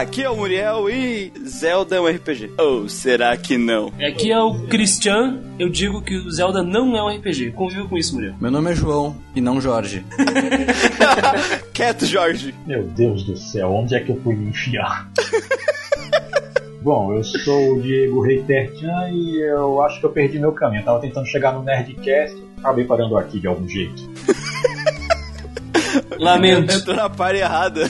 Aqui é o Muriel e Zelda é um RPG. Ou será que não? Aqui é o Christian. Eu digo que o Zelda não é um RPG. Conviva com isso, Muriel. Meu nome é João e não Jorge. Quieto, Jorge. Meu Deus do céu, onde é que eu fui me enfiar? Bom, eu sou o Diego Reitertian e eu acho que eu perdi meu caminho. Eu tava tentando chegar no Nerdcast e acabei parando aqui de algum jeito. Lamento. Entrou na par errada.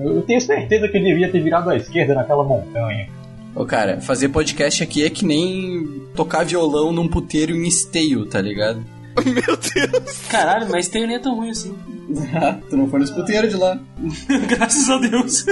Eu tenho certeza que eu devia ter virado à esquerda naquela montanha. Ô, cara, fazer podcast aqui é que nem tocar violão num puteiro em esteio, tá ligado? Meu Deus. Caralho, mas tem nem é tão ruim assim. tu não foi nos puteiros de lá. Graças a Deus.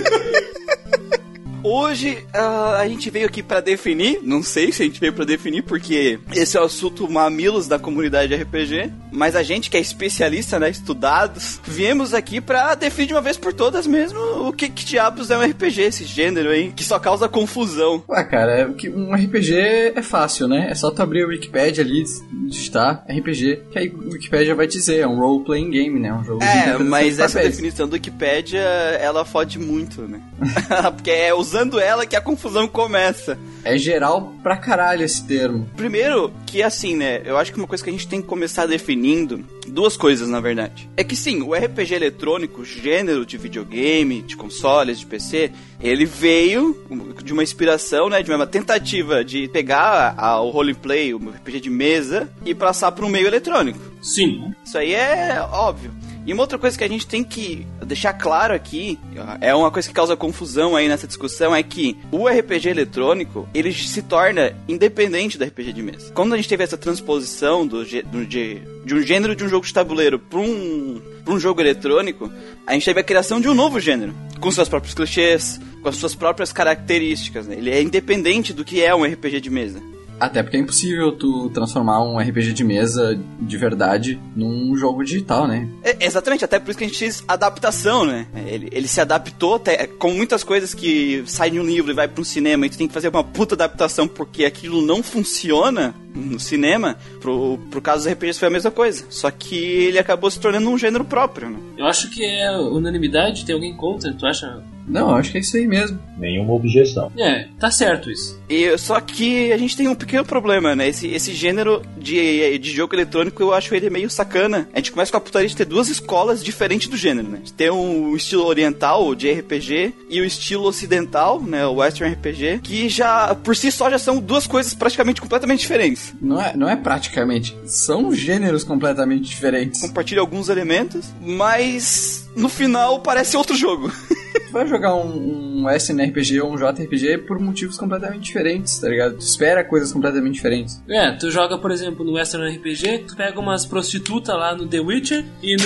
Hoje ah, a gente veio aqui pra definir, não sei se a gente veio pra definir, porque esse é o assunto mamilos da comunidade RPG, mas a gente que é especialista, né, estudados, viemos aqui pra definir de uma vez por todas mesmo o que, que diabos é um RPG, esse gênero aí, que só causa confusão. Ué, cara, é um RPG é fácil, né? É só tu abrir o Wikipedia ali, digitar RPG, que aí o Wikipedia vai dizer, é um role-playing game, né? Um jogo de É, interpretação mas de essa papéis. definição do Wikipedia, ela fode muito, né? porque é usando ela que a confusão começa. É geral pra caralho esse termo. Primeiro, que assim, né? Eu acho que uma coisa que a gente tem que começar definindo, duas coisas na verdade. É que sim, o RPG eletrônico, gênero de videogame, de consoles, de PC, ele veio de uma inspiração, né? De uma tentativa de pegar a- o roleplay, o RPG de mesa, e passar para um meio eletrônico. Sim. Isso aí é óbvio. E uma outra coisa que a gente tem que deixar claro aqui, é uma coisa que causa confusão aí nessa discussão, é que o RPG eletrônico, ele se torna independente do RPG de mesa. Quando a gente teve essa transposição do, do- de, de um gênero de um jogo de tabuleiro para um, pra um jogo eletrônico, a gente teve a criação de um novo gênero, com seus próprios clichês, com as suas próprias características. Né? Ele é independente do que é um RPG de mesa. Até porque é impossível tu transformar um RPG de mesa de verdade num jogo digital, né? É, exatamente, até por isso que a gente fez adaptação, né? Ele, ele se adaptou, até, com muitas coisas que saem de um livro e vai para um cinema e tu tem que fazer uma puta adaptação porque aquilo não funciona no cinema. Pro, pro caso dos RPGs foi a mesma coisa. Só que ele acabou se tornando um gênero próprio, né? Eu acho que é unanimidade, tem alguém contra, tu acha? Não, acho que é isso aí mesmo. Nenhuma objeção. É, tá certo isso. E, só que a gente tem um pequeno problema, né? Esse, esse gênero de, de jogo eletrônico, eu acho ele meio sacana. A gente começa com a putaria de ter duas escolas diferentes do gênero, né? Tem um estilo oriental de RPG e o estilo ocidental, né? O Western RPG, que já, por si só, já são duas coisas praticamente completamente diferentes. Não é, não é praticamente. São gêneros completamente diferentes. Compartilham alguns elementos, mas no final parece outro jogo. Tu vai jogar um, um SNRPG ou um JRPG por motivos completamente diferentes, tá ligado? Tu espera coisas completamente diferentes. É, tu joga, por exemplo, no Western RPG, tu pega umas prostitutas lá no The Witcher e no,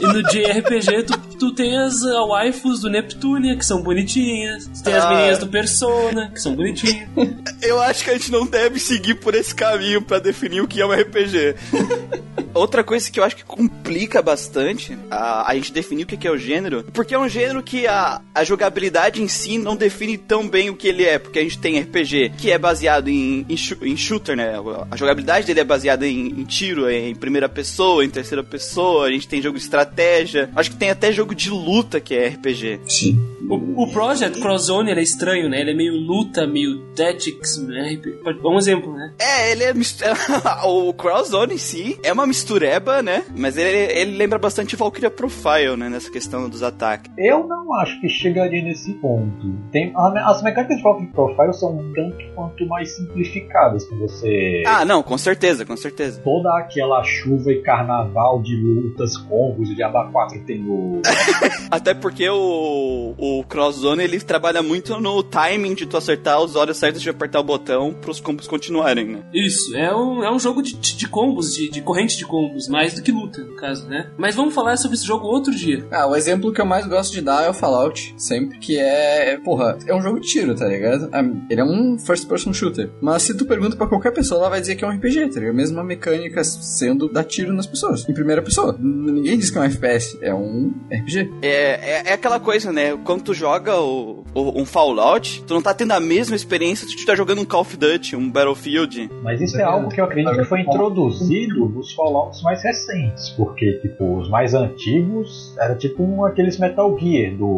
e no JRPG tu, tu tem as uh, waifus do Neptunia, que são bonitinhas, tu tem as Ah. meninas do Persona, que são bonitinhas. Eu acho que a gente não deve seguir por esse caminho pra definir o que é um RPG. Outra coisa que eu acho que complica bastante a, a gente definir o que é o gênero, porque é um gênero que a, a jogabilidade em si não define tão bem o que ele é, porque a gente tem RPG que é baseado em, em, em shooter, né? A jogabilidade dele é baseada em, em tiro, em primeira pessoa, em terceira pessoa, a gente tem jogo de estratégia, acho que tem até jogo de luta que é RPG. Sim. O, o Project Crosszone ele é estranho, né? Ele é meio luta, meio tactics, né? Um exemplo, né? É, ele é. o Crowdzone em si é uma mistureba, né? Mas ele, ele lembra bastante Valkyria Profile, né? Nessa questão dos ataques. Eu não acho que chegaria nesse ponto. Tem, a- as mecânicas de Rock Profile são um tanto quanto mais simplificadas com você. Ah, não, com certeza, com certeza. Toda aquela chuva e carnaval de lutas, combos, o Diaba 4 tem o. Até porque o, o Crowdzone ele trabalha muito no timing de tu acertar os horas certas de apertar o botão pros combos continuarem, né? Isso, é um, é um jogo de, de combos, de, de corrente de combos, mais do que luta, no caso, né? Mas vamos falar sobre esse jogo outro dia. Ah, o exemplo que eu mais gosto de dar é o Fallout, sempre, que é, porra, é um jogo de tiro, tá ligado? Ah, Ele é um first person shooter. Mas se tu pergunta pra qualquer pessoa, ela vai dizer que é um RPG, tá ligado? Mesma mecânica sendo dar tiro nas pessoas, em primeira pessoa. Ninguém diz que é um FPS, é um RPG. É, é, é aquela coisa, né? Quando tu joga o, o- um Fallout, tu não tá tendo a mesma experiência se tu tá jogando um Call of Duty, um Battlefield. Mas isso é algo que eu acredito que foi introduzido nos Fallouts mais recentes, porque tipo, os mais antigos era tipo um, aqueles Metal Gear do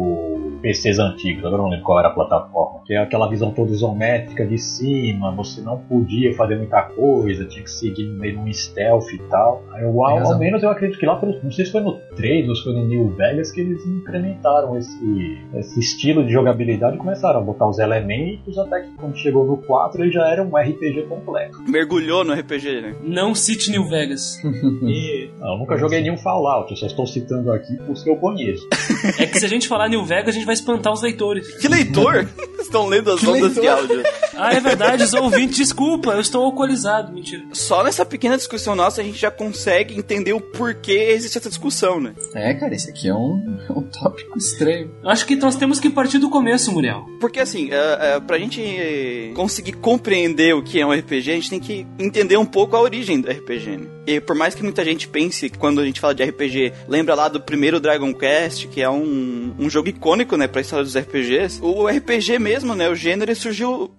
PCs antigos, agora eu não lembro qual era a plataforma, que é aquela visão toda isométrica de cima, você não podia fazer muita coisa, tinha que seguir meio um stealth e tal. Aí, eu, ao, ao menos eu acredito que lá, pelo, não sei se foi no 3 ou se foi no New Vegas, que eles incrementaram esse, esse estilo de jogabilidade e começaram a botar os elementos, até que quando chegou no 4 ele já era um RPG completo. Mergulhou no RPG, né? Não cite New Vegas. E Não, eu nunca joguei nenhum Fallout, eu só estou citando aqui os que eu conheço. é que se a gente falar New Vegas, a gente vai espantar os leitores. Que leitor? Estão lendo as Que ondas de leitor? áudio. Ah, é verdade, os ouvintes, desculpa, eu estou alcoolizado, mentira. Só nessa pequena discussão nossa a gente já consegue entender o porquê existe essa discussão, né? É, cara, esse aqui é um, um tópico estranho. Acho que nós temos que partir do começo, Muriel. Porque assim, é, é, pra gente conseguir compreender o que é um RPG, a gente tem que entender um pouco a origem do RPG. Né? E por mais que muita gente pense que quando a gente fala de RPG, lembra lá do primeiro Dragon Quest, que é um, um jogo icônico, né, pra história dos RPGs. O RPG mesmo, né, o gênero surgiu,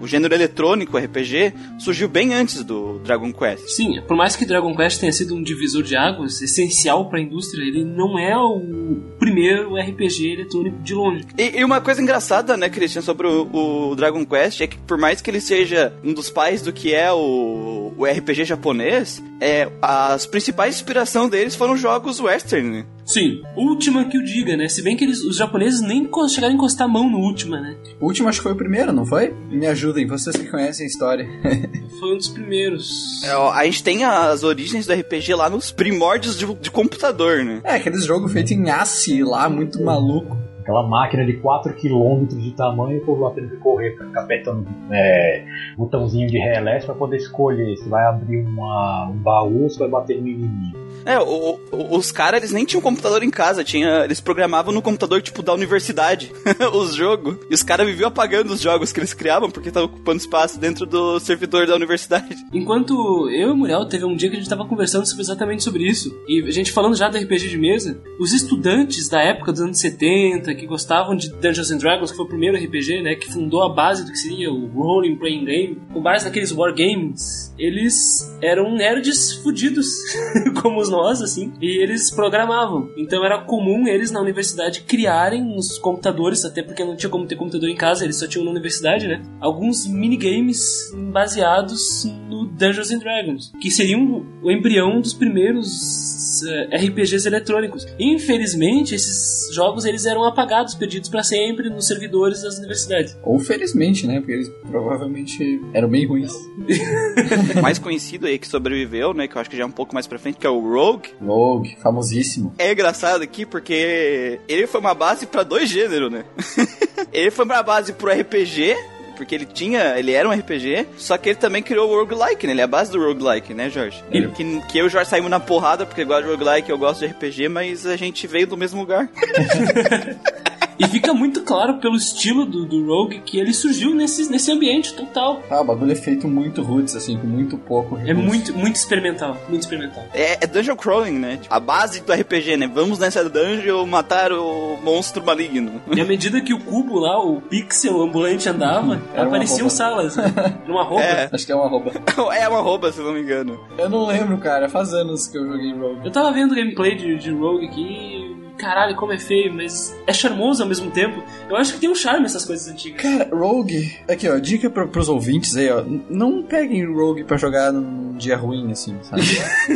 o gênero eletrônico RPG surgiu bem antes do Dragon Quest. Sim, por mais que Dragon Quest tenha sido um divisor de águas essencial para a indústria, ele não é o primeiro RPG eletrônico de longe. E, e uma coisa engraçada, né, Christian, sobre o, o Dragon Quest é que por mais que ele seja um dos pais do que é o, o RPG japonês, é, as principais inspiração deles foram jogos western, né? Sim, Ultima que o diga, né? Se bem que eles, os japoneses nem chegaram a encostar a mão no Ultima, né? O último acho que foi o primeiro, não foi? Me ajudem, vocês que conhecem a história. Foi um dos primeiros. É, ó, a gente tem as origens do RPG lá nos primórdios de, de computador, né? É, aqueles jogos feitos em ACI lá, muito maluco. Aquela máquina de 4 km de tamanho e o povo lá tendo que correr, ficar apertando é, botãozinho de relé pra poder escolher se vai abrir uma, um baú ou se vai bater no inimigo. É, o- o- os caras, eles nem tinham computador em casa, tinha, eles programavam no computador, tipo, da universidade, os jogos. E os caras viviam apagando os jogos que eles criavam, porque estavam ocupando espaço dentro do servidor da universidade. Enquanto eu e o Muriel teve um dia que a gente tava conversando sobre- exatamente sobre isso, e a gente falando já do RPG de mesa, os estudantes da época dos anos 70, que gostavam de Dungeons and Dragons, que foi o primeiro RPG, né, que fundou a base do que seria o Role Playing Game, com base naqueles wargames, eles eram nerds fudidos, como os nós, assim, e eles programavam. Então era comum eles na universidade criarem os computadores, até porque não tinha como ter computador em casa, eles só tinham na universidade, né? Alguns minigames baseados no Dungeons and Dragons, que seriam o embrião dos primeiros eh, RPGs eletrônicos. Infelizmente, esses jogos eles eram apagados, perdidos para sempre nos servidores das universidades. Ou felizmente, né? Porque eles provavelmente eram bem ruins. Mais conhecido aí que sobreviveu, né, que eu acho que já é um pouco mais pra frente, que é o Rogue. Rogue, famosíssimo. É engraçado aqui porque ele foi uma base pra dois gêneros, né? ele foi uma base pro RPG, porque ele tinha, ele era um RPG, só que ele também criou o roguelike, né? Ele é a base do roguelike, né, Jorge? Ele- Que, que eu e o Jorge saímos na porrada porque gosta de roguelike, eu gosto de RPG, mas a gente veio do mesmo lugar. E fica muito claro pelo estilo do, do Rogue que ele surgiu nesse, nesse ambiente total. Ah, o bagulho é feito muito roots, assim, com muito pouco É recurso. muito, muito experimental, muito experimental. É, é dungeon crawling, né? Tipo, a base do RPG, né? Vamos nessa dungeon matar o monstro maligno. E à medida que o cubo lá, o pixel ambulante andava, uma apareciam salas. Né? Numa roupa. É. Acho que é uma roupa. é uma roupa, se eu não me engano. Eu não lembro, cara. Faz anos que eu joguei Rogue. Eu tava vendo gameplay de, de Rogue aqui e, Caralho, como é feio, mas é charmoso ao mesmo tempo. Eu acho que tem um charme essas coisas antigas. Cara, Rogue. Aqui, ó, dica pro, pros ouvintes aí, ó. Não peguem Rogue pra jogar num dia ruim, assim, sabe?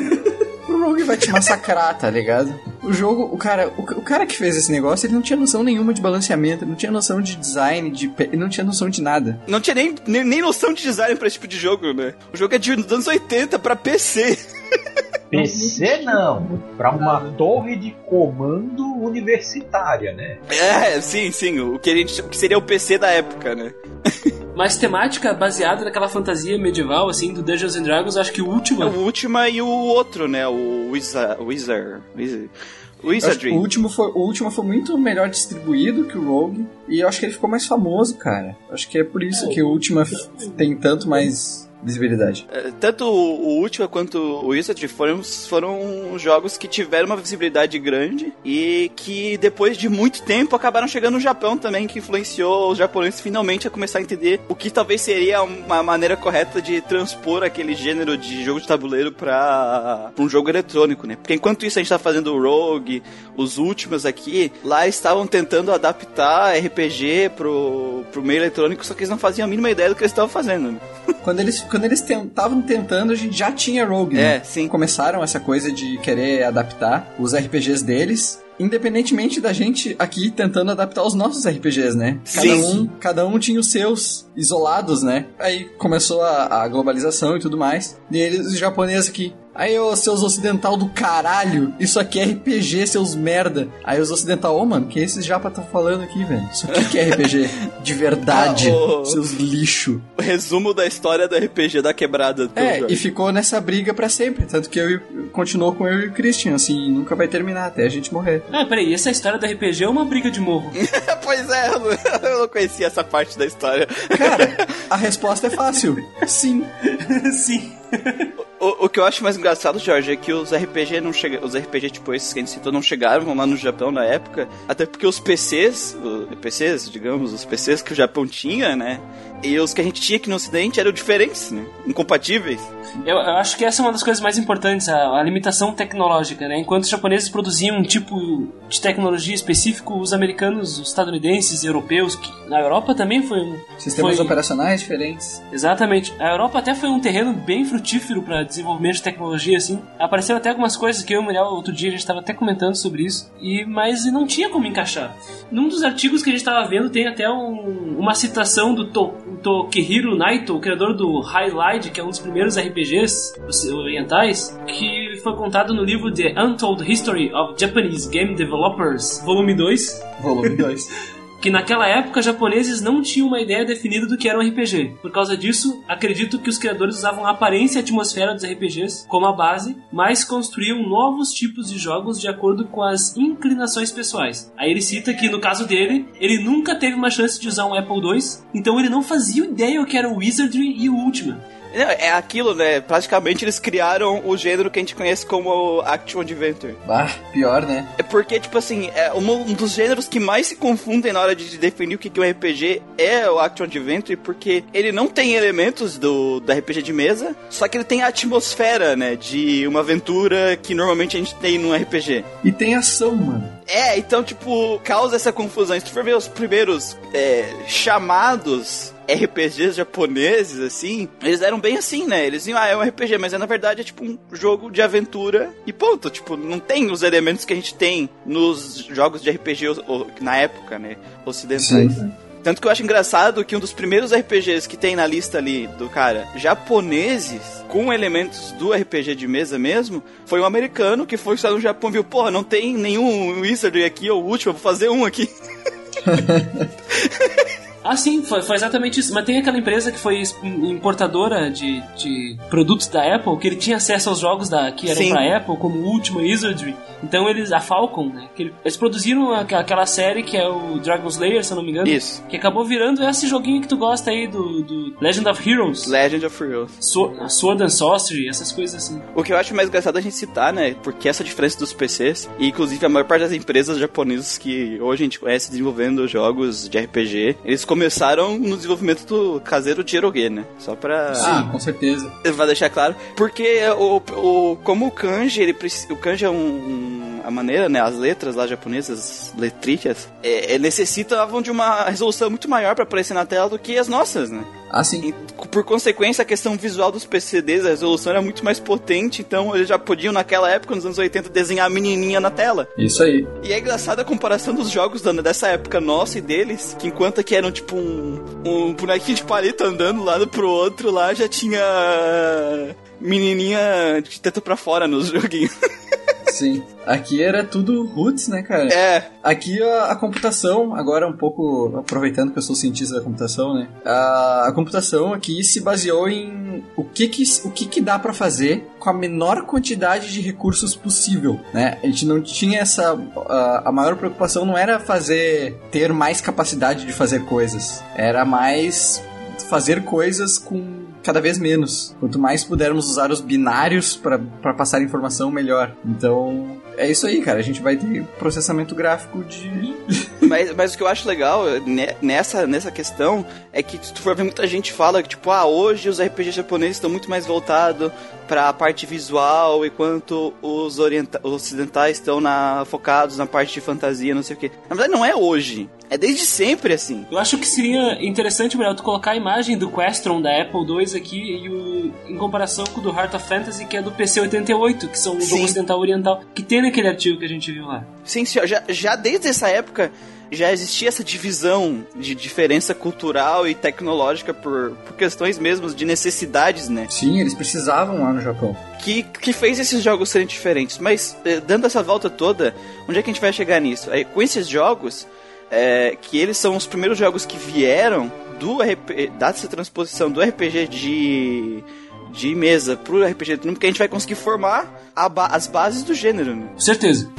o Rogue vai te massacrar, tá ligado? O jogo, o cara, o, o cara que fez esse negócio, ele não tinha noção nenhuma de balanceamento, não tinha noção de design, de, pe- ele não tinha noção de nada. Não tinha nem, nem, nem noção de design pra esse tipo de jogo, né? O jogo é de dos anos 80 pra PC. PC não, pra uma torre de comando universitária, né? É, sim, sim. O que, a gente, o que seria o PC da época, né? Mas temática baseada naquela fantasia medieval, assim, do Dungeons and Dragons, acho que o último. É o Ultima e o outro, né? O Wizard. Wizard. Wizardry. o último, foi, o último foi muito melhor distribuído que o Rogue. E eu acho que ele ficou mais famoso, cara. Acho que é por isso que o último f- tem tanto mais, visibilidade. É, Tanto o o Ultima quanto o Wizard foram, foram jogos que tiveram uma visibilidade grande e que depois de muito tempo acabaram chegando no Japão também, que influenciou os japoneses finalmente a começar a entender o que talvez seria uma maneira correta de transpor aquele gênero de jogo de tabuleiro para um jogo eletrônico, né? Porque enquanto isso a gente tá fazendo o Rogue, os últimos aqui, lá estavam tentando adaptar RPG pro, pro meio eletrônico, só que eles não faziam a mínima ideia do que eles estavam fazendo. né? Quando eles quando eles estavam tentando, a gente já tinha Rogue. né? É, sim. Começaram essa coisa de querer adaptar os RPGs deles. Independentemente da gente aqui tentando adaptar os nossos RPGs, né? Cada Sim. um, cada um tinha os seus isolados, né? Aí começou a, a globalização e tudo mais. E eles, os japoneses aqui. Aí, ô, seus ocidental do caralho, isso aqui é RPG, seus merda. Aí os ocidental, ô, mano, que esses japa estão falando aqui, velho? Isso aqui que é RPG de verdade, Ah, ô. seus lixo. O resumo da história do RPG da quebrada. do É, jogo. e ficou nessa briga pra sempre. Tanto que eu e- continuou com eu e o Christian, assim, nunca vai terminar até a gente morrer. Ah, peraí, essa história da RPG é uma briga de morro. pois é, eu não- eu não conhecia essa parte da história. Cara, a resposta é fácil. Sim. Sim. O, o que eu acho mais engraçado, Jorge, é que os RPG não chega, os RPG tipo esses que a gente citou não chegaram lá no Japão na época, até porque os PCs, os PCs, digamos, os PCs que o Japão tinha, né? E os que a gente tinha aqui no ocidente eram diferentes, né? Incompatíveis. Eu, eu acho que essa é uma das coisas mais importantes, a, a limitação tecnológica, né? Enquanto os japoneses produziam um tipo de tecnologia específico, os americanos, os estadunidenses, europeus, que na Europa também foi um... Sistemas foi- operacionais diferentes. Exatamente. A Europa até foi um terreno bem frutífero para desenvolvimento de tecnologia, assim. Apareceram até algumas coisas que eu e o Muriel, outro dia, a gente estava até comentando sobre isso, e mas não tinha como encaixar. Num dos artigos que a gente estava vendo, tem até um- uma citação do to, Tokihiro Naito, o criador do Highlight, que é um dos primeiros RPGs orientais, que foi contado no livro The Untold History of Japanese Game Developers, volume 2, Volume 2. que naquela época japoneses não tinham uma ideia definida do que era um RPG. Por causa disso, acredito que os criadores usavam a aparência e atmosfera dos RPGs como a base, mas construíam novos tipos de jogos de acordo com as inclinações pessoais. Aí ele cita que no caso dele, ele nunca teve uma chance de usar um Apple II, então ele não fazia ideia o que era o Wizardry e o Ultima. Não, É aquilo, né? Praticamente eles criaram o gênero que a gente conhece como Action Adventure. Bah, pior, né? É porque, tipo assim, é um dos gêneros que mais se confundem na hora de definir o que que é um RPG é o Action Adventure, porque ele não tem elementos do, do RPG de mesa, só que ele tem a atmosfera, né, de uma aventura que normalmente a gente tem num RPG. E tem ação, mano. É, então, tipo, causa essa confusão. Se tu for ver os primeiros é, chamados RPGs japoneses, assim, eles eram bem assim, né? Eles iam, ah, é um RPG, mas é, na verdade é tipo um jogo de aventura e ponto. Tipo, não tem os elementos que a gente tem nos jogos de RPG na época, né? Ocidentais. Tanto que eu acho engraçado que um dos primeiros RPGs que tem na lista ali do cara, japoneses, com elementos do RPG de mesa mesmo, foi um americano que foi só no Japão e viu, porra, não tem nenhum Wizard aqui, é o último, eu vou fazer um aqui. Ah, sim, foi, foi exatamente isso. Mas tem aquela empresa que foi importadora de, de produtos da Apple, que ele tinha acesso aos jogos da, que eram Sim. pra Apple, como Ultima Wizardry. Então eles, a Falcon, né? eles produziram aquela série que é o Dragon Slayer, se eu não me engano. Isso. Que acabou virando esse joguinho que tu gosta aí do, do Legend of Heroes. Legend of Heroes. Sword, Sword and Sorcery, essas coisas assim. O que eu acho mais engraçado a gente citar, né? Porque essa diferença dos PCs, e inclusive a maior parte das empresas japonesas que hoje a gente conhece desenvolvendo jogos de RPG, eles começaram no desenvolvimento do caseiro de Eroge, né? Só pra. Sim, com certeza. Vai deixar claro. Porque o, o, como o kanji, ele, o kanji é um, um- a maneira, né? As letras lá japonesas, letritas, é, é, necessitavam de uma resolução muito maior pra aparecer na tela do que as nossas, né? Ah, sim. E, por consequência, a questão visual dos PCDs, a resolução era muito mais potente, então eles já podiam, naquela época, nos anos 80, desenhar a menininha na tela. Isso aí. E é engraçado a comparação dos jogos da- dessa época nossa e deles, que enquanto aqui eram tipo um, um bonequinho de palito andando um lado pro outro, lá já tinha menininha de teto pra fora nos joguinhos. Sim. Aqui era tudo roots, né, cara? É, Aqui a, a computação, agora um pouco aproveitando que eu sou cientista da computação, né? A, a computação aqui se baseou em o que que, o que, que dá pra fazer com a menor quantidade de recursos possível, né? A gente não tinha essa a, a maior preocupação não era fazer ter mais capacidade de fazer coisas, era mais fazer coisas com cada vez menos. Quanto mais pudermos usar os binários para passar informação, melhor. Então, é isso aí, cara. A gente vai ter processamento gráfico de. mas, mas o que eu acho legal né, nessa, nessa questão é que se tu for ver muita gente fala que, tipo, ah, hoje os RPGs japoneses estão muito mais voltados para a parte visual, enquanto os, ocidentais estão na, focados na parte de fantasia, não sei o que. Na verdade, não é hoje. É desde sempre assim. Eu acho que seria interessante, melhor, tu colocar a imagem do Questron da Apple II aqui e o, em comparação com o do Heart of Fantasy, que é do PC 88, que são o jogo ocidental oriental, que tem naquele artigo que a gente viu lá. Sim, senhor. Já, já desde essa época já existia essa divisão de diferença cultural e tecnológica por, por questões mesmo de necessidades, né? Sim, eles precisavam lá no Japão. Que, que fez esses jogos serem diferentes. Mas, eh, dando essa volta toda, onde é que a gente vai chegar nisso? Aí, com esses jogos, é, que eles são os primeiros jogos que vieram do RP, dessa transposição do RPG de de mesa pro RPG de porque a gente vai conseguir formar ba as bases do gênero. Né? Certeza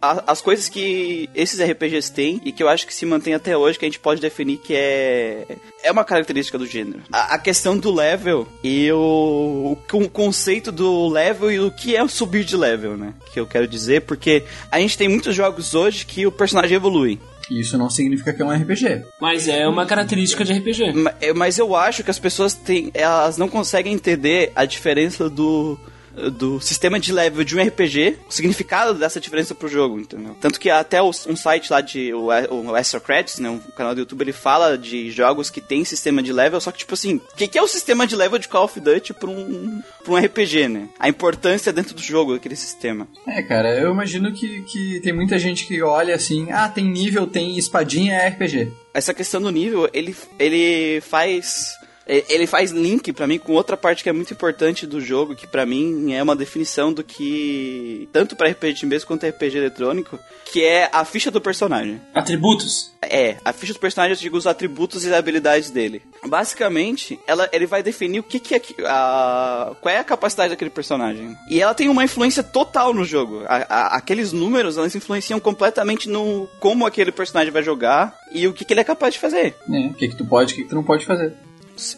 as coisas que esses RPGs têm e que eu acho que se mantém até hoje, que a gente pode definir que é é uma característica do gênero. A, a questão do level e o, o, conceito do level e o que é o subir de level, né? Que eu quero dizer, porque a gente tem muitos jogos hoje que o personagem evolui. Isso não significa que é um RPG. Mas é uma característica de RPG. Mas eu acho que as pessoas têm, elas não conseguem entender a diferença do do sistema de level de um RPG, o significado dessa diferença pro jogo, entendeu? Tanto que até um site lá de o, o Credits, né, um canal do YouTube, ele fala de jogos que tem sistema de level, só que tipo assim, o que, que, é o sistema de level de Call of Duty pra um, pra um RPG, né? A importância dentro do jogo daquele sistema. É, cara, eu imagino que, que tem muita gente que olha assim, ah, tem nível, tem espadinha, é RPG. Essa questão do nível, ele, ele faz ele faz link para mim com outra parte que é muito importante do jogo, que para mim é uma definição do que tanto para RPG de mesa quanto RPG eletrônico, que é a ficha do personagem. Atributos. É, a ficha do personagem eu digo os atributos e habilidades dele. Basicamente, ela, ele vai definir o que, que é a, qual é a capacidade daquele personagem. E ela tem uma influência total no jogo. A, a, aqueles números, elas influenciam completamente no como aquele personagem vai jogar e o que, que ele é capaz de fazer. É, o que, que tu pode e o que, que tu não pode fazer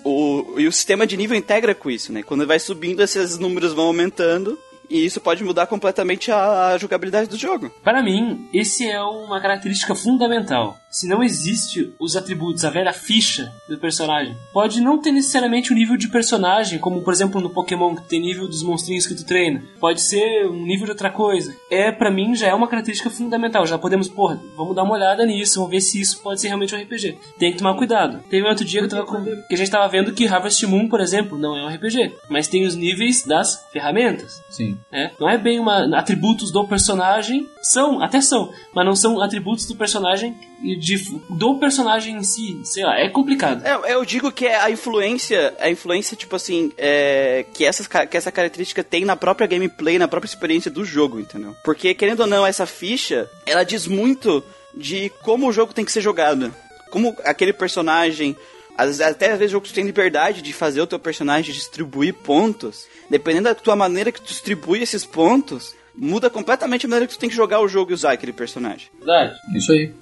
o, e o sistema de nível integra com isso, né? Quando vai subindo, esses números vão aumentando e isso pode mudar completamente a jogabilidade do jogo. Para mim, esse é uma característica fundamental. Se não existe os atributos, a velha ficha do personagem, pode não ter necessariamente o um nível de personagem, como por exemplo no Pokémon que tem nível dos monstrinhos que tu treina. Pode ser um nível de outra coisa. É, para mim, já é uma característica fundamental. Já podemos, porra, vamos dar uma olhada nisso, vamos ver se isso pode ser realmente um RPG. Tem que tomar cuidado. Teve um outro dia que, tava com... que a gente tava vendo que Harvest Moon, por exemplo, não é um RPG, mas tem os níveis das ferramentas. Sim. É? Não é bem uma atributos do personagem, são, até são, mas não são atributos do personagem de, do personagem em si, sei lá, é complicado. É, eu digo que é a influência, a influência, tipo assim, é, que, essas, que essa característica tem na própria gameplay, na própria experiência do jogo, entendeu? Porque, querendo ou não, essa ficha, ela diz muito de como o jogo tem que ser jogado. Como aquele personagem às vezes, até às vezes o jogo tem liberdade de fazer o teu personagem distribuir pontos. Dependendo da tua maneira que tu distribui esses pontos, muda completamente a maneira que tu tem que jogar o jogo e usar aquele personagem. Verdade. Isso aí.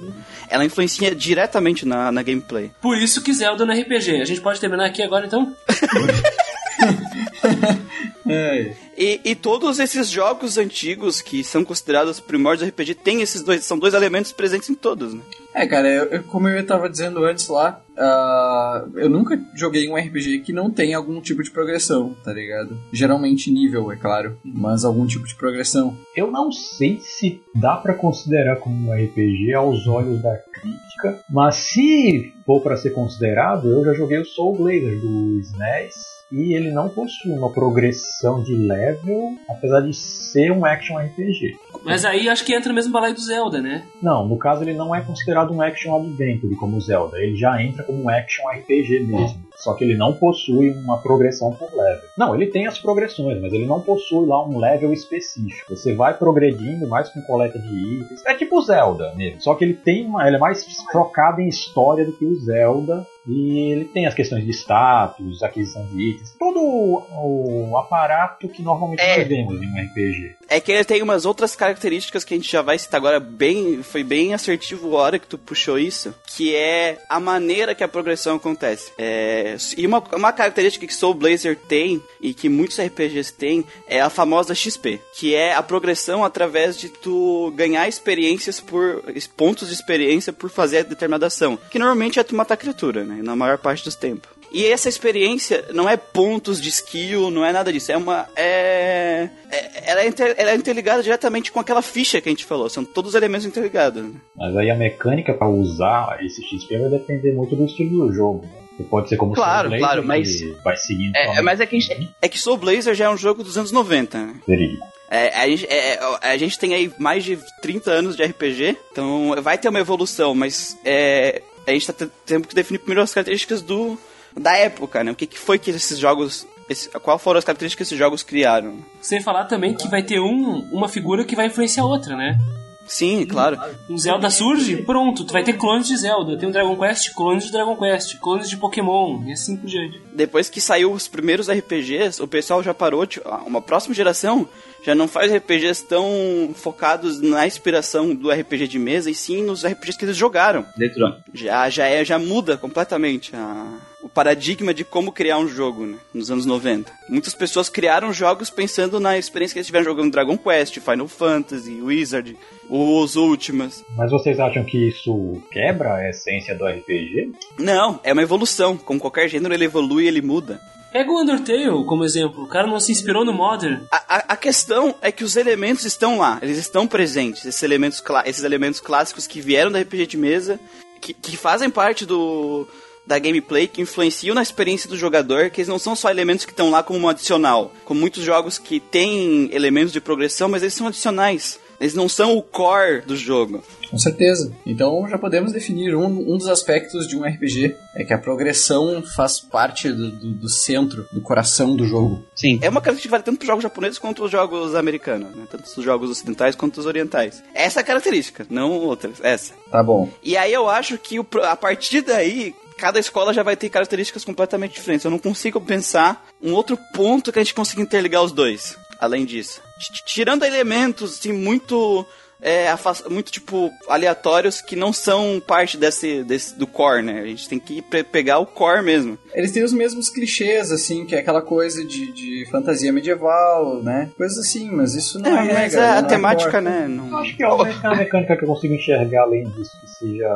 Ela influencia diretamente na, na gameplay. Por isso que Zelda no RPG. A gente pode terminar aqui agora então? é. E, e, todos esses jogos antigos que são considerados primórdios do RPG têm esses dois, são dois elementos presentes em todos, né? É, cara, eu, como eu estava dizendo antes lá, uh, eu nunca joguei um RPG que não tem algum tipo de progressão, tá ligado? Geralmente nível, é claro, mas algum tipo de progressão. Eu não sei se dá para considerar como um RPG aos olhos da crítica, mas se for para ser considerado, eu já joguei o Soul Blazer do SNES e ele não possui uma progressão de level, apesar de ser um action RPG. Mas aí acho que entra no mesmo balai do Zelda, né? Não, no caso ele não é considerado um action adventure como o Zelda, ele já entra como um action RPG mesmo. Só que ele não possui uma progressão por level. Não, ele tem as progressões, mas ele não possui lá um level específico. Você vai progredindo mais com coleta de itens. É tipo o Zelda mesmo. Só que ele tem uma. Ele é mais focado em história do que o Zelda E ele tem as questões de status, aquisição de itens, todo o, o aparato que normalmente É. nós vemos em um RPG. É que ele tem umas outras características que a gente já vai citar agora, bem, foi bem assertivo a hora que tu puxou isso, que é a maneira que a progressão acontece. É, e uma, uma característica que Soul Blazer tem, e que muitos RPGs têm, é a famosa XP, que é a progressão através de tu ganhar experiências por, pontos de experiência por fazer determinada ação, que normalmente é tu matar criatura, né, na maior parte dos tempos. E essa experiência não é pontos de skill, não é nada disso. É uma. É. é- ela, é inter- ela é interligada diretamente com aquela ficha que a gente falou. São todos os elementos interligados. né? Mas aí a mecânica para usar esse XP vai depender muito do estilo do jogo. Né? Você pode ser como Claro, Soul claro, Blazer, mas- que vai seguindo É, mas é que, é que Soul Blazer já é um jogo dos anos 90. Né? seria. É, a, gente, é, a gente tem aí mais de 30 anos de RPG, então vai ter uma evolução, mas é, a gente tá te- tendo que definir primeiro as características do, da época, né? O que, que foi que esses jogos. esse- qual foram as características que esses jogos criaram? Sem falar também que vai ter um, uma figura que vai influenciar a outra, né? Sim, claro. Um Zelda surge, pronto, tu vai ter clones de Zelda. Tem um Dragon Quest, clones de Dragon Quest, clones de Pokémon, e assim por diante. Depois que saiu os primeiros RPGs, o pessoal já parou de. Uma próxima geração já não faz RPGs tão focados na inspiração do RPG de mesa, e sim nos RPGs que eles jogaram. Já, já, é, já muda completamente a- o paradigma de como criar um jogo né, nos anos 90. Muitas pessoas criaram jogos pensando na experiência que eles tiveram jogando Dragon Quest, Final Fantasy, Wizard, os últimos. Mas vocês acham que isso quebra a essência do RPG? Não, é uma evolução. Como qualquer gênero, ele evolui ele muda. Pega o Undertale como exemplo. O cara não se inspirou no Modern. A, a- a questão é que os elementos estão lá, eles estão presentes, esses elementos, esses elementos clássicos que vieram da RPG de mesa, que, que fazem parte do da gameplay, que influenciam na experiência do jogador, que eles não são só elementos que estão lá como um adicional, como muitos jogos que têm elementos de progressão, mas eles são adicionais. Eles não são o core do jogo. Com certeza. Então já podemos definir um, um dos aspectos de um RPG. É que a progressão faz parte do, do- do centro, do coração do jogo. Sim. É uma característica que vale tanto para os jogos japoneses quanto os jogos americanos, né? tanto os jogos ocidentais quanto os orientais. Essa é a característica, não outras. Essa. Tá bom. E aí eu acho que o a partir daí, cada escola já vai ter características completamente diferentes. Eu não consigo pensar um outro ponto que a gente consiga interligar os dois, além disso. T- Tirando elementos, assim, muito... É, muito, tipo, aleatórios que não são parte desse, desse do core, né? A gente tem que pe- pegar o core mesmo. Eles têm os mesmos clichês, assim, que é aquela coisa de, de fantasia medieval, né? Coisas assim, mas isso não é, É, mas regra, é a não temática, core. né? Eu Não... acho que a única mecânica que eu consigo enxergar além disso que seja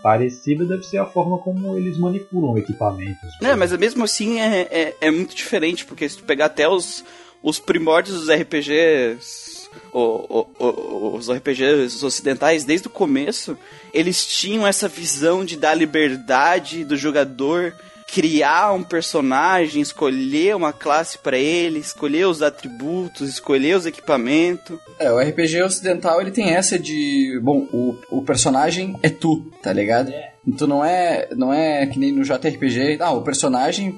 parecida deve ser a forma como eles manipulam equipamentos. É, mas mesmo assim é, é, é muito diferente, porque se tu pegar até os, os primórdios dos RPGs, o- o- o- os RPGs ocidentais, desde o começo, eles tinham essa visão de dar liberdade do jogador criar um personagem, escolher uma classe pra ele, escolher os atributos, escolher os equipamentos. É, o RPG ocidental ele tem essa de, bom, o, o personagem é tu, tá ligado? Tu não é, não é que nem no JRPG, ah, o personagem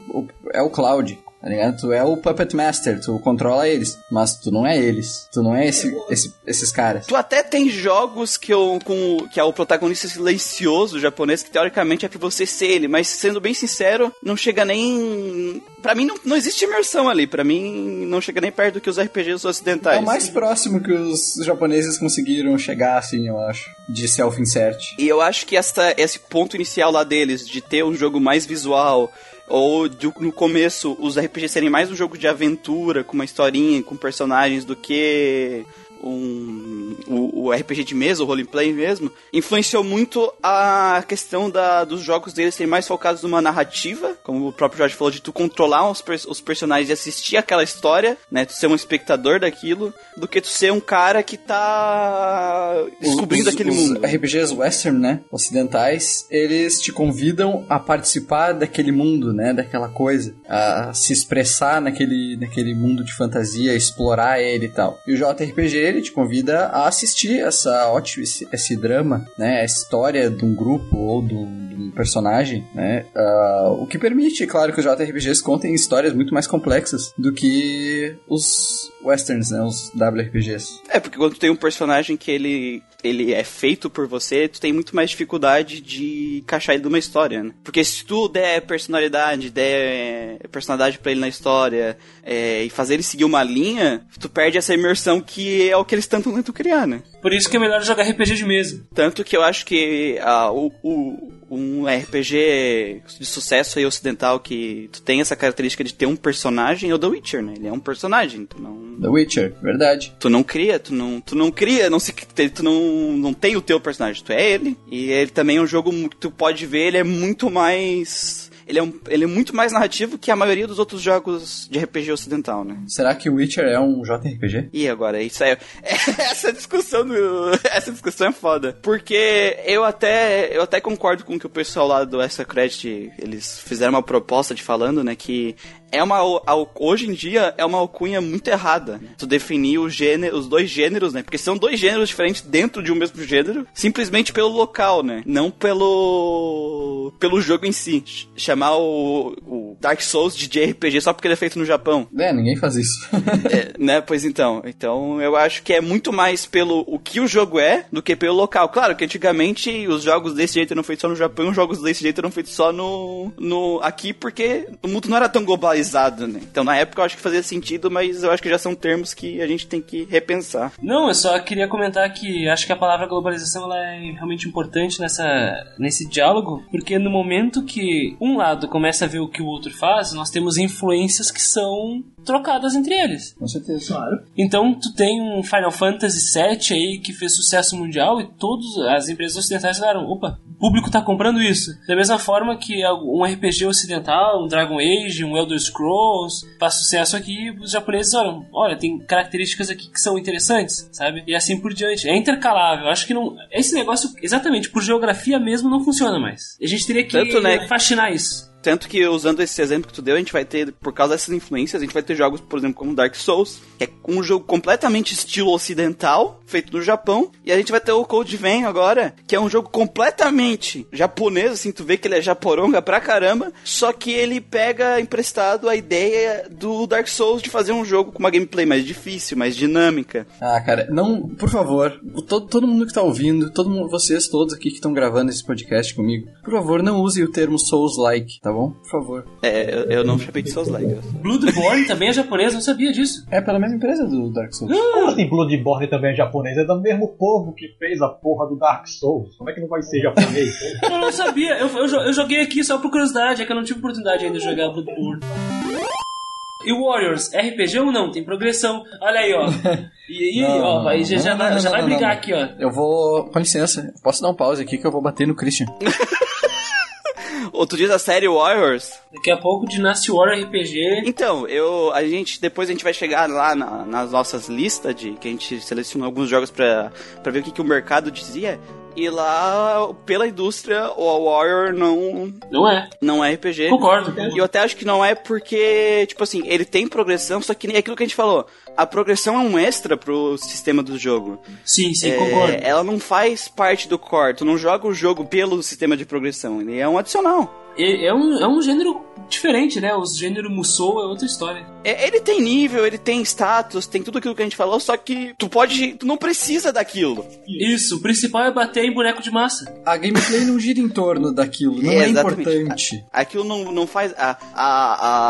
é o Cloud, tá ligado? Tu é o Puppet Master, tu controla eles, mas tu não é eles, tu não é esse, esse- esses caras. Tu até tem jogos que, eu, com, que é o protagonista silencioso japonês, que teoricamente é pra você ser ele, mas sendo bem sincero, não chega nem. Pra mim não, não existe imersão ali, pra mim não chega nem perto do que os RPGs É ocidentais. o mais próximo que os japoneses conseguiram chegar, assim, eu acho, de self-insert. E eu acho que essa, esse ponto inicial lá deles, de ter um jogo mais visual, ou de, no começo os RPGs serem mais um jogo de aventura, com uma historinha, com personagens, do que um, o, o RPG de mesa, o roleplay mesmo, influenciou muito a questão da, dos jogos deles serem mais focados numa narrativa, como o próprio Jorge falou, de tu controlar os, os personagens e assistir aquela história, né, tu ser um espectador daquilo, do que tu ser um cara que tá descobrindo Os- aquele os mundo. RPGs western, né, ocidentais, eles te convidam a participar daquele mundo, né, daquela coisa, a se expressar naquele, naquele mundo de fantasia, explorar ele e tal. E o JRPG, ele te convida a assistir essa ótima, esse, esse drama, né, a história de um grupo ou do, personagem, né? Uh, o que permite, claro, que os JRPGs contem histórias muito mais complexas do que os westerns, né? Os WRPGs. É, porque quando tem um personagem que ele ele é feito por você, tu tem muito mais dificuldade de encaixar ele numa história, né? Porque se tu der personalidade, der personalidade para ele na história é, e fazer ele seguir uma linha, tu perde essa imersão que é o que eles tanto tentam criar, né? Por isso que é melhor jogar RPG de mesa. Tanto que eu acho que ah, o, o, um RPG de sucesso aí ocidental que tu tem essa característica de ter um personagem é o The Witcher, né? Ele é um personagem, tu não... The Witcher, verdade. Tu não cria, tu não, tu não cria, não se, tu não, não tem o teu personagem, tu é ele. E ele também é um jogo que tu pode ver, ele é muito mais ele é, um, ele é muito mais narrativo que a maioria dos outros jogos de RPG ocidental, né? Será que o Witcher é um JRPG? E agora, isso é, é essa discussão do, essa discussão é foda, porque eu até eu até concordo com o que o pessoal lá do Extra Credit eles fizeram uma proposta de falando, né, que é uma hoje em dia é uma alcunha muito errada. Tu definir o gênero, os dois gêneros, né? Porque são dois gêneros diferentes dentro de um mesmo gênero, simplesmente pelo local, né? Não pelo pelo jogo em si. Chamar o, o Dark Souls de JRPG só porque ele é feito no Japão. É, ninguém faz isso. é, né? Pois então. Então, eu acho que é muito mais pelo o que o jogo é do que pelo local. Claro que antigamente os jogos desse jeito eram feitos só no Japão, os jogos desse jeito eram feitos só no, no aqui porque o mundo não era tão globalizado globalizado, né? Então na época eu acho que fazia sentido, mas eu acho que já são termos que a gente tem que repensar. Não, eu só queria comentar que acho que a palavra globalização ela é realmente importante nessa, nesse diálogo, porque no momento que um lado começa a ver o que o outro faz, nós temos influências que são trocadas entre eles. Com certeza. Claro. Então tu tem um Final Fantasy VII aí que fez sucesso mundial e todas as empresas ocidentais falaram, opa, o público tá comprando isso. Da mesma forma que um RPG ocidental, um Dragon Age, um Elder Scrolls faz sucesso aqui, os japoneses olham, olha, tem características aqui que são interessantes, sabe? E assim por diante. É intercalável. Acho que não. Esse negócio, exatamente, por geografia mesmo, não funciona mais. A gente teria que Tanto, né? fascinar isso. Tanto que usando esse exemplo que tu deu, a gente vai ter, por causa dessas influências, a gente vai ter jogos, por exemplo, como Dark Souls, que é um jogo completamente estilo ocidental, feito no Japão, e a gente vai ter o Code Vein agora, que é um jogo completamente japonês, assim, tu vê que ele é japoronga pra caramba, só que ele pega emprestado a ideia do Dark Souls de fazer um jogo com uma gameplay mais difícil, mais dinâmica. Ah, cara, não, por favor, todo, todo mundo que tá ouvindo, todo mundo, vocês todos aqui que estão gravando esse podcast comigo, por favor, não use o termo Souls-like, tá bom? Por favor. É, eu, eu não chamei de Souls-like. Bloodborne também é japonês, não sabia disso. É pela mesma empresa do Dark Souls. Como assim Bloodborne também é japonês? É do mesmo povo que fez a porra do Dark Souls. Como é que não vai ser japonês? eu não sabia. Eu, eu, eu joguei aqui só por curiosidade, é que eu não tive oportunidade ainda de jogar Bloodborne. E Warriors, RPG ou não? Tem progressão. Olha aí, ó. E, e Não, ó, vai, já, já não, vai, não, já não, vai não, brigar não. aqui, ó. Eu vou. Com licença, posso dar um pause aqui que eu vou bater no Christian. Ou tu diz a série Warriors? Daqui a pouco Dynasty Warrior RPG. Então, eu, a gente, depois a gente vai chegar lá na- nas nossas listas de que a gente selecionou alguns jogos pra, pra ver o que, que o mercado dizia. E lá, pela indústria, o Warrior não, Não é. não é RPG. Concordo. E eu até acho que não é porque, tipo assim, ele tem progressão, só que nem aquilo que a gente falou. A progressão é um extra pro sistema do jogo. Sim, sim, É, concordo. ela não faz parte do core. Tu não joga o jogo pelo sistema de progressão. Ele é um adicional. É, um, é um gênero diferente, né? O gênero Musou é outra história. É, ele tem nível, ele tem status, tem tudo aquilo que a gente falou, só que tu pode. Tu não precisa daquilo. Isso, o principal é bater em boneco de massa. A gameplay não gira em torno daquilo, não é, É, importante. Aquilo não, não faz. A, a,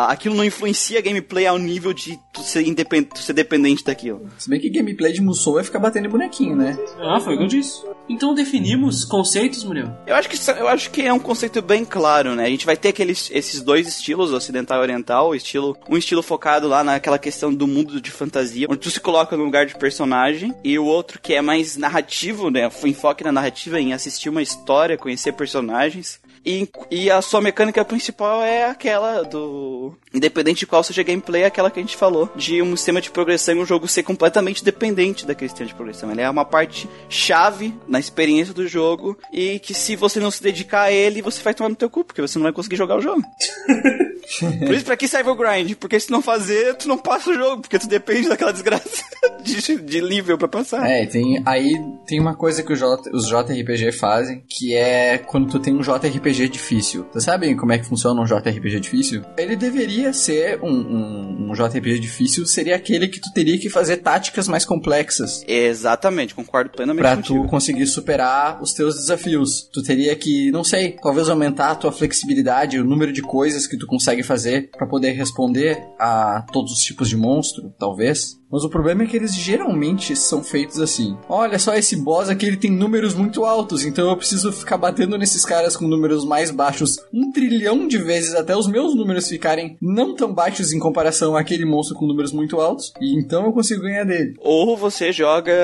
a- aquilo não influencia a gameplay ao nível de tu ser, independ, tu ser dependente daquilo. Se bem que gameplay de Musou é ficar batendo em bonequinho, né? Ah, foi o que eu disse. Então definimos conceitos, Muriel. Eu acho que eu acho que é um conceito bem claro, né? A gente vai ter aqueles esses dois estilos, ocidental e oriental, o estilo, um estilo focado lá naquela questão do mundo de fantasia, onde tu se coloca no lugar de personagem, e o outro que é mais narrativo, né? O enfoque na narrativa em assistir uma história, conhecer personagens. E, e a sua mecânica principal é aquela do. Independente de qual seja a gameplay, é aquela que a gente falou. De um sistema de progressão e um jogo ser completamente dependente daquele sistema de progressão. Ele é uma parte chave na experiência do jogo. E que se você não se dedicar a ele, você vai tomar no teu cu, porque você não vai conseguir jogar o jogo. Por isso, pra que serve o grind? Porque se não fazer, tu não passa o jogo, porque tu depende daquela desgraça de, de nível pra passar. É, tem, aí tem uma coisa que os, J, os JRPG fazem, que é quando tu tem um JRPG difícil. Vocês sabem como é que funciona um JRPG difícil? Ele deveria ser um, um, um JRPG difícil, seria aquele que tu teria que fazer táticas mais complexas. Exatamente, concordo plenamente Pra contigo. tu conseguir superar os teus desafios. Tu teria que, não sei, talvez aumentar a tua flexibilidade, o número de coisas que tu consegue fazer pra poder responder a todos os tipos de monstro, talvez. Mas o problema é que eles geralmente são feitos assim. Olha só, esse boss aqui ele tem números muito altos, então eu preciso ficar batendo nesses caras com números mais baixos um trilhão de vezes até os meus números ficarem não tão baixos em comparação àquele monstro com números muito altos. E então eu consigo ganhar dele. Ou você joga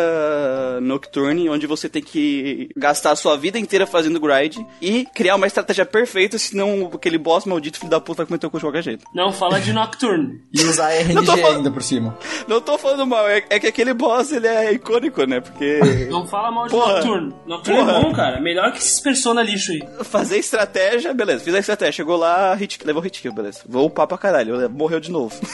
Nocturne, onde você tem que gastar a sua vida inteira fazendo grind e criar uma estratégia perfeita, senão aquele boss maldito filho da puta cu de qualquer jeito. Não, fala de Nocturne. E usar RNG tô falando- ainda por cima. Não tô falando mal, é, é que aquele boss ele é icônico, né? Porque Não fala mal de Porra. Nocturne. Nocturne Porra. é bom, cara. Melhor que esses Persona lixo aí. fazer estratégia, beleza, fiz a estratégia, chegou lá, hit, levou hit kill, beleza. Vou upar pra caralho, morreu de novo.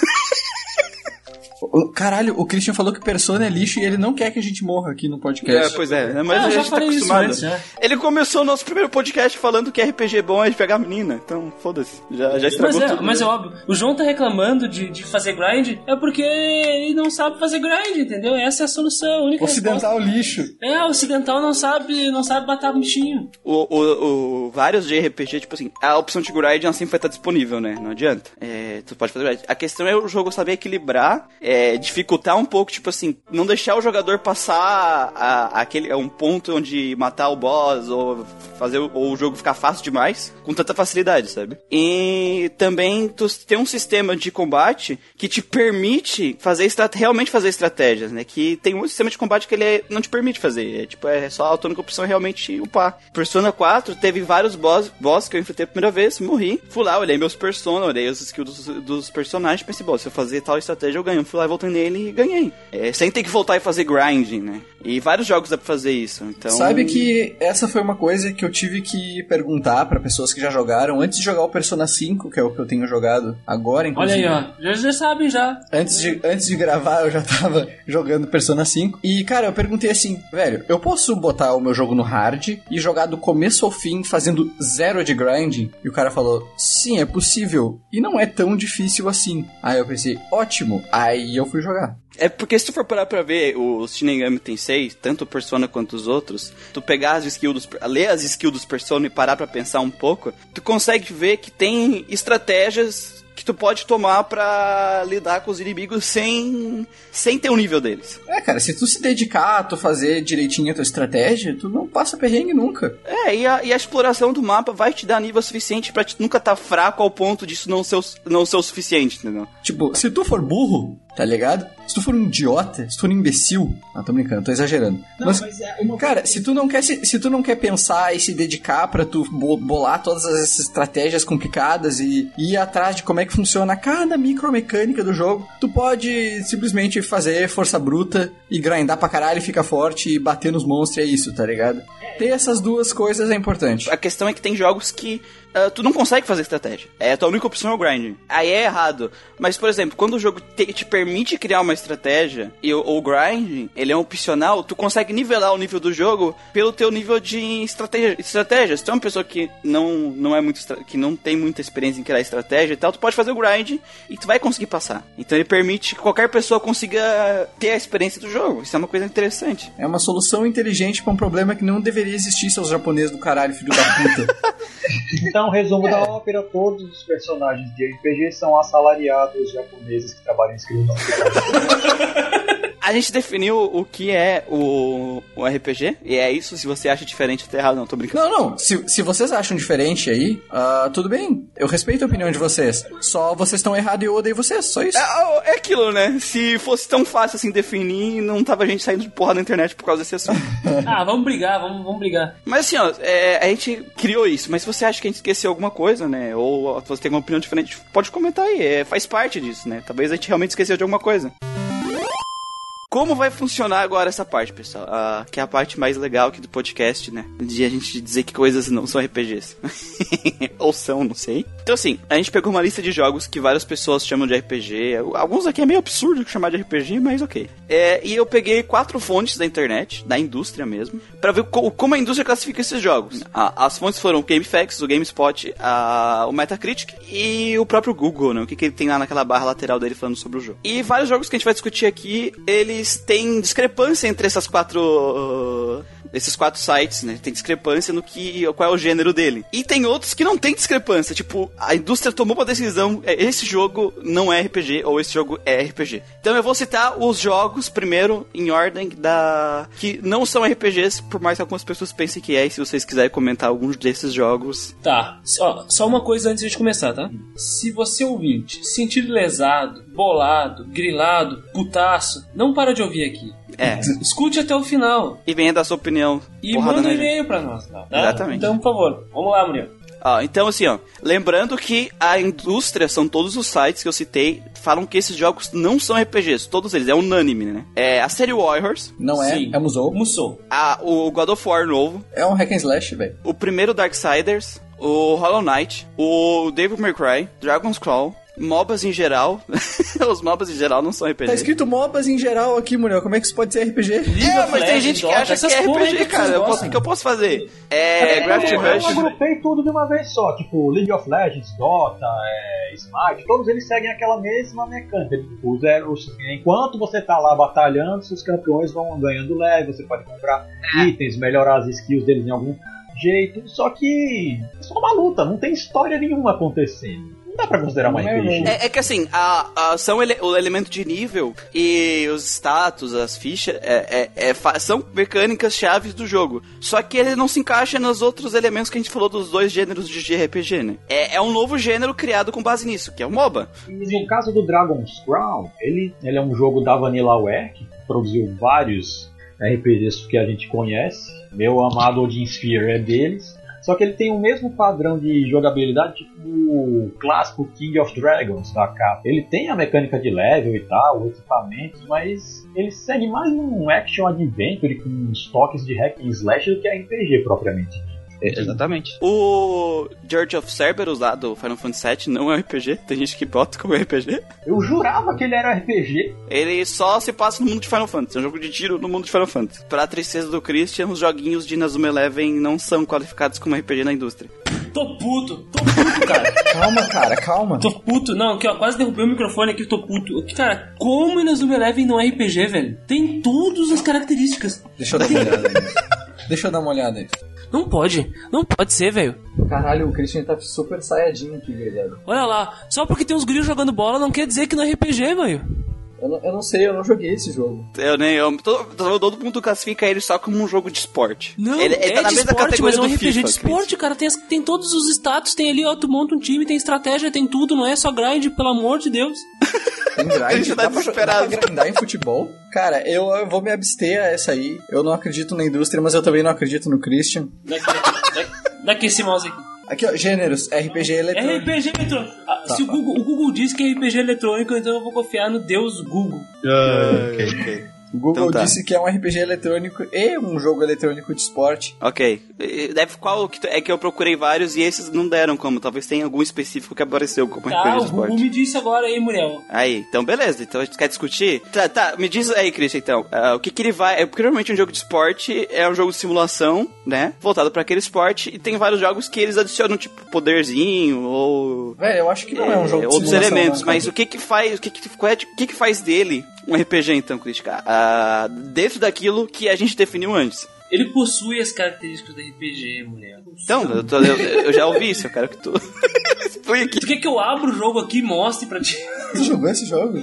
Caralho, o Christian falou que Persona é lixo e ele não quer que a gente morra aqui no podcast. É, pois é, né? mas Ah, a gente tá acostumado. antes, já. Ele começou o nosso primeiro podcast falando que RPG bom é de pegar menina, então foda-se, já, já Mas estragou é, tudo. mas é né? óbvio. O João tá reclamando de, de fazer grind é porque ele não sabe fazer grind, entendeu? Essa é a solução. A única Ocidental lixo. resposta. É, o ocidental não sabe, não sabe matar bichinho. O, o, o- vários de RPG, tipo assim, a opção de grind ela sempre vai estar disponível, né? Não adianta. É, tu pode fazer grind. A questão é o jogo saber equilibrar, é, dificultar um pouco, tipo assim, não deixar o jogador passar a, aquele, a um ponto onde matar o boss ou fazer o, ou o jogo ficar fácil demais com tanta facilidade, sabe? E também tu tem um sistema de combate que te permite fazer realmente fazer estratégias, né? Que tem um sistema de combate que ele é- não te permite fazer. É, tipo, é só a única opção é realmente upar. Persona 4 teve vários boss, boss que eu enfrentei a primeira vez, morri. Fui lá, olhei meus Persona, olhei os skills dos, dos personagens, pensei, bom, se eu fazer tal estratégia eu ganho. Fui lá, voltei nele e ganhei. É, sem ter que voltar e fazer grinding, né? E vários jogos dá pra fazer isso. Então... Sabe que essa foi uma coisa que eu tive que perguntar pra pessoas que já jogaram antes de jogar o Persona 5, que é o que eu tenho jogado agora, Olha inclusive. aí, ó. Já, já sabem já. Antes de, antes de gravar, eu já tava jogando Persona 5. E, cara, eu perguntei assim, velho, eu posso botar o meu jogo no hard e jogar do começo ao fim fazendo zero de grinding? E o cara falou, sim, é possível. E não é tão difícil assim. Aí eu pensei, ótimo. Aí eu fui jogar. É porque se tu for parar pra ver o Shin Megami Tensei, tanto o Persona quanto os outros, tu pegar as skills dos, ler as skills dos Persona e parar pra pensar um pouco, tu consegue ver que tem estratégias que tu pode tomar pra lidar com os inimigos sem sem ter o nível deles. É, cara, se tu se dedicar a tu fazer direitinho a tua estratégia, tu não passa perrengue nunca. É, e a, e a exploração do mapa vai te dar nível suficiente pra te nunca estar fraco ao ponto disso não ser, o- não ser o suficiente, entendeu? Tipo, se tu for burro, tá ligado? Se tu for um idiota, se tu for um imbecil. Não, tô brincando, tô exagerando. mas, é uma cara, se tu não quer se, se tu não quer pensar e se dedicar pra tu bo- bolar todas essas estratégias complicadas e ir atrás de como é que funciona cada micromecânica do jogo, tu pode simplesmente fazer força bruta e grindar pra caralho, ficar forte e bater nos monstros, e é isso, tá ligado? Ter essas duas coisas é importante. A questão é que tem jogos que ah, tu não consegue fazer estratégia. É, a tua única opção é o grinding. Aí é errado. Mas, por exemplo, quando o jogo te, te permite criar uma estratégia e o, grinding, ele é opcional, tu consegue nivelar o nível do jogo pelo teu nível de estratégia, estratégia. Se tu é uma pessoa que não, não é muito que não tem muita experiência em criar estratégia e tal, tu pode fazer o grind e tu vai conseguir passar. Então ele permite que qualquer pessoa consiga ter a experiência do jogo. Isso é uma coisa interessante. É uma solução inteligente pra um problema que não deveria existir, seus japoneses do caralho, filho da puta. Então, resumo da ópera: todos os personagens de RPG são assalariados japoneses que trabalham em escritório. A gente definiu o que é o, o RPG, e é isso. Se você acha diferente, tá errado. Não, tô brincando. Não, não. Se, se vocês acham diferente aí, ah, tudo bem. Eu respeito a opinião de vocês. Só vocês estão errados e eu odeio vocês. Só isso. É, é aquilo, né? Se fosse tão fácil assim definir, não tava gente saindo de porra na internet por causa desse assunto. Ah, vamos brigar, vamos, vamos brigar. mas assim, ó, é, a gente criou isso. Mas se você acha que a gente esqueceu alguma coisa, né? Ou se você tem alguma opinião diferente, pode comentar aí. É, faz parte disso, né? Talvez a gente realmente esqueceu de alguma coisa. Como vai funcionar agora essa parte, pessoal? Ah, que é a parte mais legal aqui do podcast, né? De a gente dizer que coisas não são RPGs. Ou são, não sei. Então, assim, a gente pegou uma lista de jogos que várias pessoas chamam de RPG. Alguns aqui é meio absurdo chamar de RPG, mas ok. É, e eu peguei quatro fontes da internet, da indústria mesmo, para ver co como a indústria classifica esses jogos. A, as fontes foram o GameFAQs, o GameSpot, a, o Metacritic e o próprio Google, né? O que, que ele tem lá naquela barra lateral dele falando sobre o jogo. E vários jogos que a gente vai discutir aqui, eles têm discrepância entre essas quatro. Esses quatro sites, né? Tem discrepância no que qual é o gênero dele. E tem outros que não tem discrepância, tipo, a indústria tomou uma decisão, é, esse jogo não é RPG ou esse jogo é RPG. Então eu vou citar os jogos primeiro em ordem da que não são RPGs, por mais que algumas pessoas pensem que é, e se vocês quiserem comentar alguns desses jogos. Tá. Ó, só uma coisa antes de começar, tá? Se você ouvinte se sentir lesado, bolado, grilado, putaço, não para de ouvir aqui. É. Escute até o final. E venha dar sua opinião. E manda um e-mail pra nós, tá? Exatamente. Então, por favor, vamos lá, Muriel. Ó, então assim, ó, lembrando que a indústria, são todos os sites que eu citei, falam que esses jogos não são RPGs, todos eles, é unânime, né? É a série Warriors, Não é, Sim. é Musou. Musou. a, o God of War novo, É um hack and slash, velho. o primeiro Darksiders, o Hollow Knight, o Devil May Cry, Dragon's Crawl, MOBAs em geral. Os MOBAs em geral não são RPG. Tá escrito MOBAs em geral aqui, mulher. Como é que isso pode ser RPG? É, mas tem gente que acha que essas é porra aí RPG, que cara. O que eu posso fazer? É, Gravity eu, Rush. eu agrupei tudo de uma vez só, tipo League of Legends, Dota, é, Smite, todos eles seguem aquela mesma mecânica. Tipo, os- enquanto você tá lá batalhando, seus campeões vão ganhando leve, você pode comprar itens, melhorar as skills deles em algum jeito. Só que é só uma luta, não tem história nenhuma acontecendo. Não dá pra considerar uma é, RPG. É, é que assim, a, a- são ele- o elemento de nível e os status, as fichas, é, é- é são mecânicas chaves do jogo. Só que ele não se encaixa nos outros elementos que a gente falou dos dois gêneros de JRPG, né? É, é um novo gênero criado com base nisso, que é o MOBA. E no caso do Dragon's Crown, ele, ele é um jogo da Vanillaware, que produziu vários RPGs que a gente conhece. Meu amado Odin Sphere é deles. Só que ele tem o mesmo padrão de jogabilidade tipo o clássico King of Dragons da capa. Ele tem a mecânica de level e tal, o equipamento, mas ele segue mais um action adventure com uns toques de hack and slash do que RPG propriamente. Exatamente. O George of Cerberus lá do Final Fantasy VII não é um RPG. Tem gente que bota como RPG. Eu jurava que ele era RPG. Ele só se passa no mundo de Final Fantasy. É um jogo de tiro no mundo de Final Fantasy. Pra tristeza do Christian, os joguinhos de Inazuma Eleven não são qualificados como RPG na indústria. Tô puto, tô puto, cara. Calma, cara, calma. Tô puto. Não, aqui, ó, quase derrubei o microfone aqui, tô puto. Cara, como Inazuma Eleven não é RPG, velho? Tem todas as características. Deixa eu dar uma olhada nisso. Deixa eu dar uma olhada nisso. Não pode, não pode ser, velho. Caralho, o Christian tá super saiadinho aqui, galera. Olha lá, só porque tem uns grilos jogando bola não quer dizer que não é RPG, velho. Eu não, eu não sei, eu não joguei esse jogo. Eu nem. Eu, todo, todo mundo classifica ele só como um jogo de esporte. Não, ele, ele é tá na de mesma esporte, categoria mas é um RPG FIFA, de esporte, cara. Tem, tem todos os status, tem ali, ó, tu monta um time, tem estratégia, tem tudo, não é só grind, pelo amor de Deus. Tem grind, Christian tá dá, pra, jo- dá pra grindar em futebol? Cara, eu, eu vou me abster a essa aí. Eu não acredito na indústria, mas eu também não acredito no Christian. Daqui, daqui, daqui esse mouse aqui. Aqui, ó, gêneros, RPG eletrônico. RPG eletrônico. Ah, Tá, se o tá. Google, o Google diz que é RPG eletrônico, então eu vou confiar no Deus Google. ok, ok. O Google Então tá. disse que é um RPG eletrônico e um jogo eletrônico de esporte. Ok. Deve, qual que é que eu procurei vários e esses não deram como. Talvez tenha algum específico que apareceu como Tá, RPG de o Google esporte. me disse agora aí, Muriel. Aí, então beleza. Então a gente quer discutir? Tá, tá, me diz aí, Christian, então. ah, o que que ele vai... É, porque normalmente um jogo de esporte é um jogo de simulação, né? Voltado pra aquele esporte. E tem vários jogos que eles adicionam, tipo, poderzinho ou... Velho, eu acho que não é, um jogo de outros simulação, elementos, não, mas cara. o que que faz, o que que, qual é- o que que faz dele um RPG então, Crítica? Ah, dentro daquilo que a gente definiu antes. Ele possui as características do RPG, mulher. Então, eu, tô- eu- eu já ouvi isso, eu quero que tu explique. Tu quer que eu abra o jogo aqui e mostre pra ti? Tu jogou esse jogo?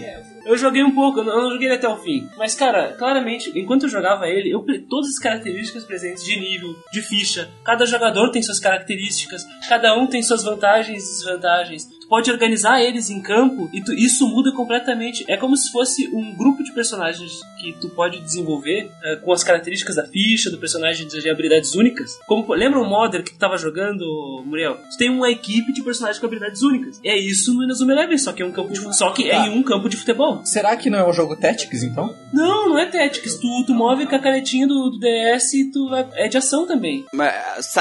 Eu joguei um pouco, eu não, joguei ele até o fim. Mas, cara, claramente, enquanto eu jogava ele, eu todas as características presentes de nível, de ficha. Cada jogador tem suas características, cada um tem suas vantagens e desvantagens. Pode organizar eles em campo e tu- isso muda completamente. É como se fosse um grupo de personagens que tu pode desenvolver eh, com as características da ficha, do personagem de habilidades únicas. Como, lembra o Modder que tu tava jogando, Muriel? Tu tem uma equipe de personagens com habilidades únicas. É isso no Inazuma Eleven, só que é um campo de, só que é Tá. em um campo de futebol. Será que não é um jogo Tactics, então? Não, não é Tactics. Tu, tu move com a canetinha do, do DS e tu vai- é de ação também. Mas,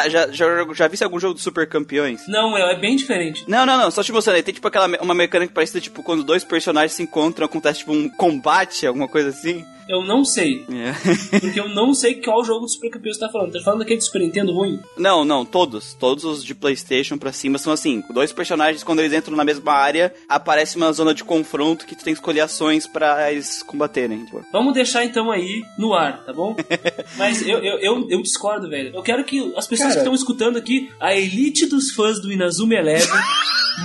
já, já, já viste algum jogo de super campeões? Não, é, é bem diferente. Não, não, não, só te mostrando. aí Tem tipo aquela uma mecânica parecida, tipo, quando dois personagens se encontram, acontece tipo um combate, alguma coisa assim. Eu não sei. É. Porque eu não sei qual jogo do Super Campeão você tá falando. Tá falando daquele do Super Nintendo ruim? Não, não, todos. Todos os de PlayStation pra cima são assim. Dois personagens, quando eles entram na mesma área, aparece uma zona de confronto que tu tem que escolher ações pra eles combaterem. Tipo. Vamos deixar então aí no ar, tá bom? Mas eu, eu, eu, eu discordo, velho. Eu quero que as pessoas Cara. que estão escutando aqui, a elite dos fãs do Inazuma Eleven,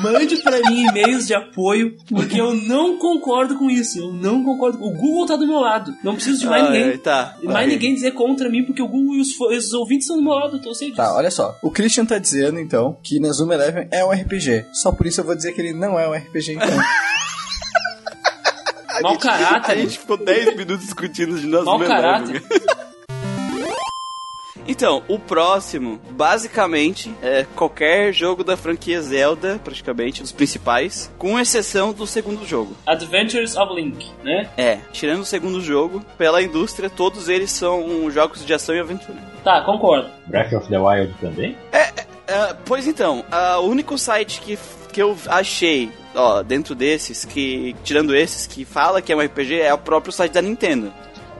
mande pra mim e-mails de apoio, porque eu não concordo com isso. Eu não concordo. O Google tá do meu lado. Não preciso de mais Ai, ninguém. ai, tá. Mais vai. ninguém dizer contra mim, porque o Google e os, os ouvintes estão do meu lado, eu sei disso. Tá, olha só. O Christian tá dizendo, então, que Inazuma Eleven é um RPG. Só por isso eu vou dizer que ele não é um RPG, então. Mau caráter. A gente ficou 10 minutos discutindo de nós Mau mesmos. caráter. Então, o próximo, basicamente, é qualquer jogo da franquia Zelda, praticamente, dos principais, com exceção do segundo jogo. Adventures of Link, né? É, tirando o segundo jogo, pela indústria, todos eles são jogos de ação e aventura. Tá, concordo. Breath of the Wild também? Ah, pois então, o único site que, que eu achei, ó, dentro desses, que tirando esses, que fala que é um RPG, é o próprio site da Nintendo.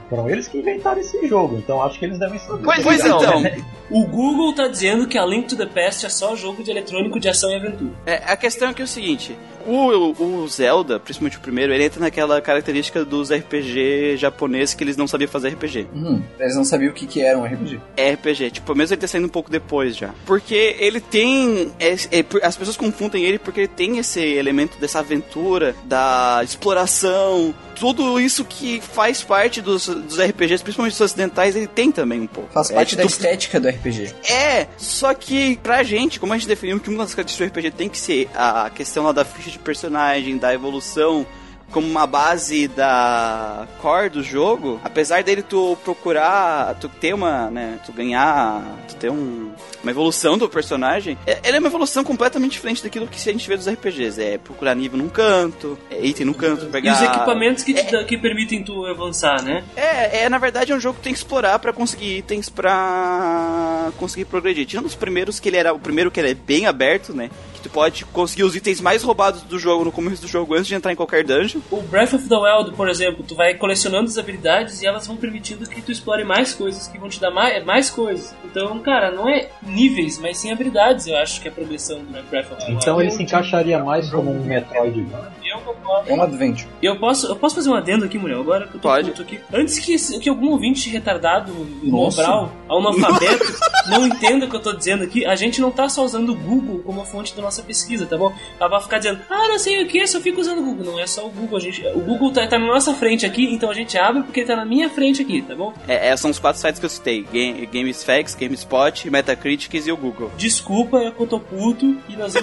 Foram eles que inventaram esse jogo, então acho que eles devem saber. Pois, pois então, O Google tá dizendo que a Link to the Past é só jogo de eletrônico de ação e aventura. é, a questão é que é o seguinte, o, o Zelda, principalmente o primeiro, ele entra naquela característica dos RPG japoneses que eles não sabiam fazer RPG. Hum, eles não sabiam o que, que era um RPG. É RPG, tipo, mesmo ele ter saindo um pouco depois já. Porque ele tem. é- é as pessoas confundem ele porque ele tem esse elemento dessa aventura, da exploração, tudo isso que faz parte dos, dos RPGs, principalmente os ocidentais, ele tem também um pouco. Faz É, parte da tipo, estética do RPG. é, só que pra gente, como a gente definiu que uma das características do RPG tem que ser a questão lá da ficha de personagem, da evolução, como uma base da core do jogo, apesar dele tu procurar, tu ter uma, né, tu ganhar, tu ter um, uma evolução do personagem, é- ele é uma evolução completamente diferente daquilo que a gente vê dos RPGs. É procurar nível num canto, é item num canto, pegar... E os equipamentos que, te dá- que permitem tu avançar, né? É, é, na verdade é um jogo que tem que explorar pra conseguir itens pra conseguir progredir. Tirando os primeiros, que ele era o primeiro que ele é bem aberto, né? Tu pode conseguir os itens mais roubados do jogo no começo do jogo antes de entrar em qualquer dungeon. O Breath of the Wild, por exemplo, tu vai colecionando as habilidades e elas vão permitindo que tu explore mais coisas, que vão te dar mais, mais coisas. Então, cara, não é níveis, mas sim habilidades, eu acho que é a progressão do Breath of the Wild. Então ele se encaixaria mais como um Eu concordo. É um adventure. Eu posso, eu posso fazer um adendo aqui, mulher, agora que eu tô Pode. puto aqui. Antes que, que algum ouvinte retardado, Nossa. mobral, analfabeto, não entenda o que eu tô dizendo aqui, a gente não tá só usando o Google como fonte da nossa pesquisa, tá bom? Ela vai ficar dizendo, ah, não sei o que, só fico usando o Google. Não é só o Google, a gente, o Google tá, tá na nossa frente aqui, então a gente abre porque ele tá na minha frente aqui, tá bom? É, é, são os quatro sites que eu citei: Game, GameSphex, GameSpot, Metacritics e o Google. Desculpa, é que eu tô puto e nós sim.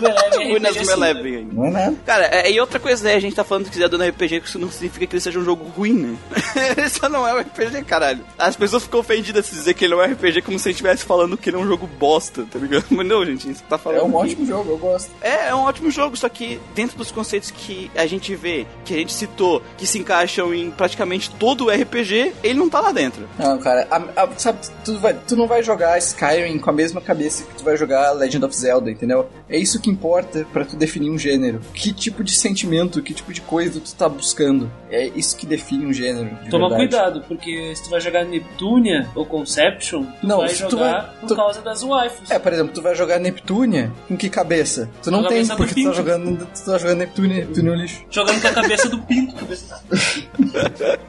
Eleven ainda. Não é nada. Cara, é, e outra coisa, né? A gente tá falando que não é RPG, que isso não significa que ele seja um jogo ruim, né? ele só não é um RPG, caralho. As pessoas ficam ofendidas se dizer que ele não é um RPG como se a gente estivesse falando que ele é um jogo bosta, tá ligado? Mas não, gente, isso tá falando. É um que- ótimo jogo, eu gosto. É, é um ótimo jogo, só que dentro dos conceitos que a gente vê, que a gente citou, que se encaixam em praticamente todo o RPG, ele não tá lá dentro. Não, cara, a- a- sabe, tu, vai, tu não vai jogar Skyrim com a mesma cabeça que tu vai jogar Legend of Zelda, entendeu? É isso que importa pra tu definir um gênero. Que tipo de sentimento, que tipo de coisa tu tá buscando. É isso que define um gênero. De Toma verdade. cuidado, porque se tu vai jogar Neptunia ou Conception, tu Não, vai se tu jogar vai- por tu- causa das waifus. É, por exemplo, tu vai jogar Neptunia com que cabeça? Tu não tem, porque tu tá jogando, tu tá jogando Neptunia, Neptunia é lixo. Jogando com a cabeça do pinto. cabeça-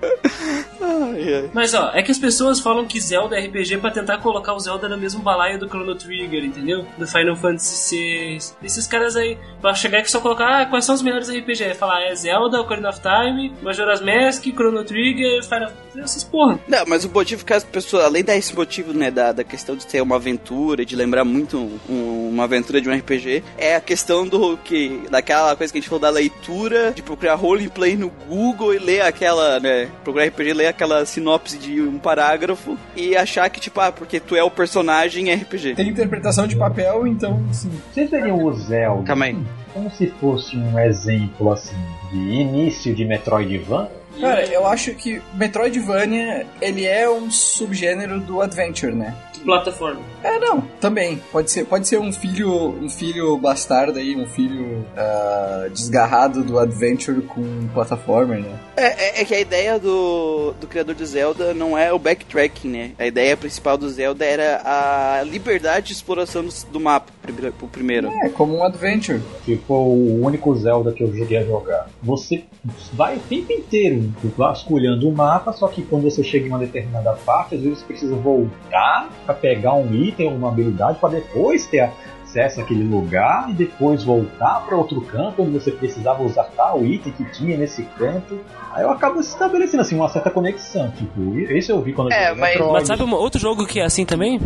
Ai, ai. Mas ó, é que as pessoas falam que Zelda é RPG pra tentar colocar o Zelda no mesmo balaio do Chrono Trigger, entendeu? Do Final Fantasy VI. Esses caras aí, pra chegar aqui só colocar, ah, quais são os melhores RPG? É falar, é Zelda, Ocarina of Time, Majora's Mask, Chrono Trigger, Final essas porra. Não, mas o motivo que as pessoas, além desse motivo, né, da, da questão de ter uma aventura, de lembrar muito um- uma aventura de um RPG, é a questão do que, daquela coisa que a gente falou da leitura, de procurar roleplay no Google e ler aquela, né, procurar RPG, ler aquela sinopse de um parágrafo e achar que, tipo, ah, porque tu é o personagem RPG. Tem interpretação de papel, então, assim. Vocês veriam o Zelda Calma aí. Como se fosse um exemplo, assim, de início de Metroidvania? Cara, eu acho que Metroidvania, ele é um subgênero do Adventure, né? Plataforma. É, não, também. Pode ser, pode ser um filho, um filho bastardo aí, um filho ah, desgarrado do Adventure com plataforma, né? É, é- é que a ideia do, do criador de Zelda não é o backtracking, né? A ideia principal do Zelda era a liberdade de exploração do, do mapa, o primeiro. É, como um Adventure. que foi o único Zelda que eu cheguei a jogar. Você vai o tempo inteiro vasculhando o mapa, só que quando você chega em uma determinada parte, às vezes você precisa voltar para pegar um item ou uma habilidade para depois ter acesso àquele lugar e depois voltar para outro canto onde você precisava usar tal item que tinha nesse canto. Aí eu acabo estabelecendo assim uma certa conexão. Tipo, esse eu vi quando eu É, joguei mas-. Mas sabe um outro jogo que é assim também?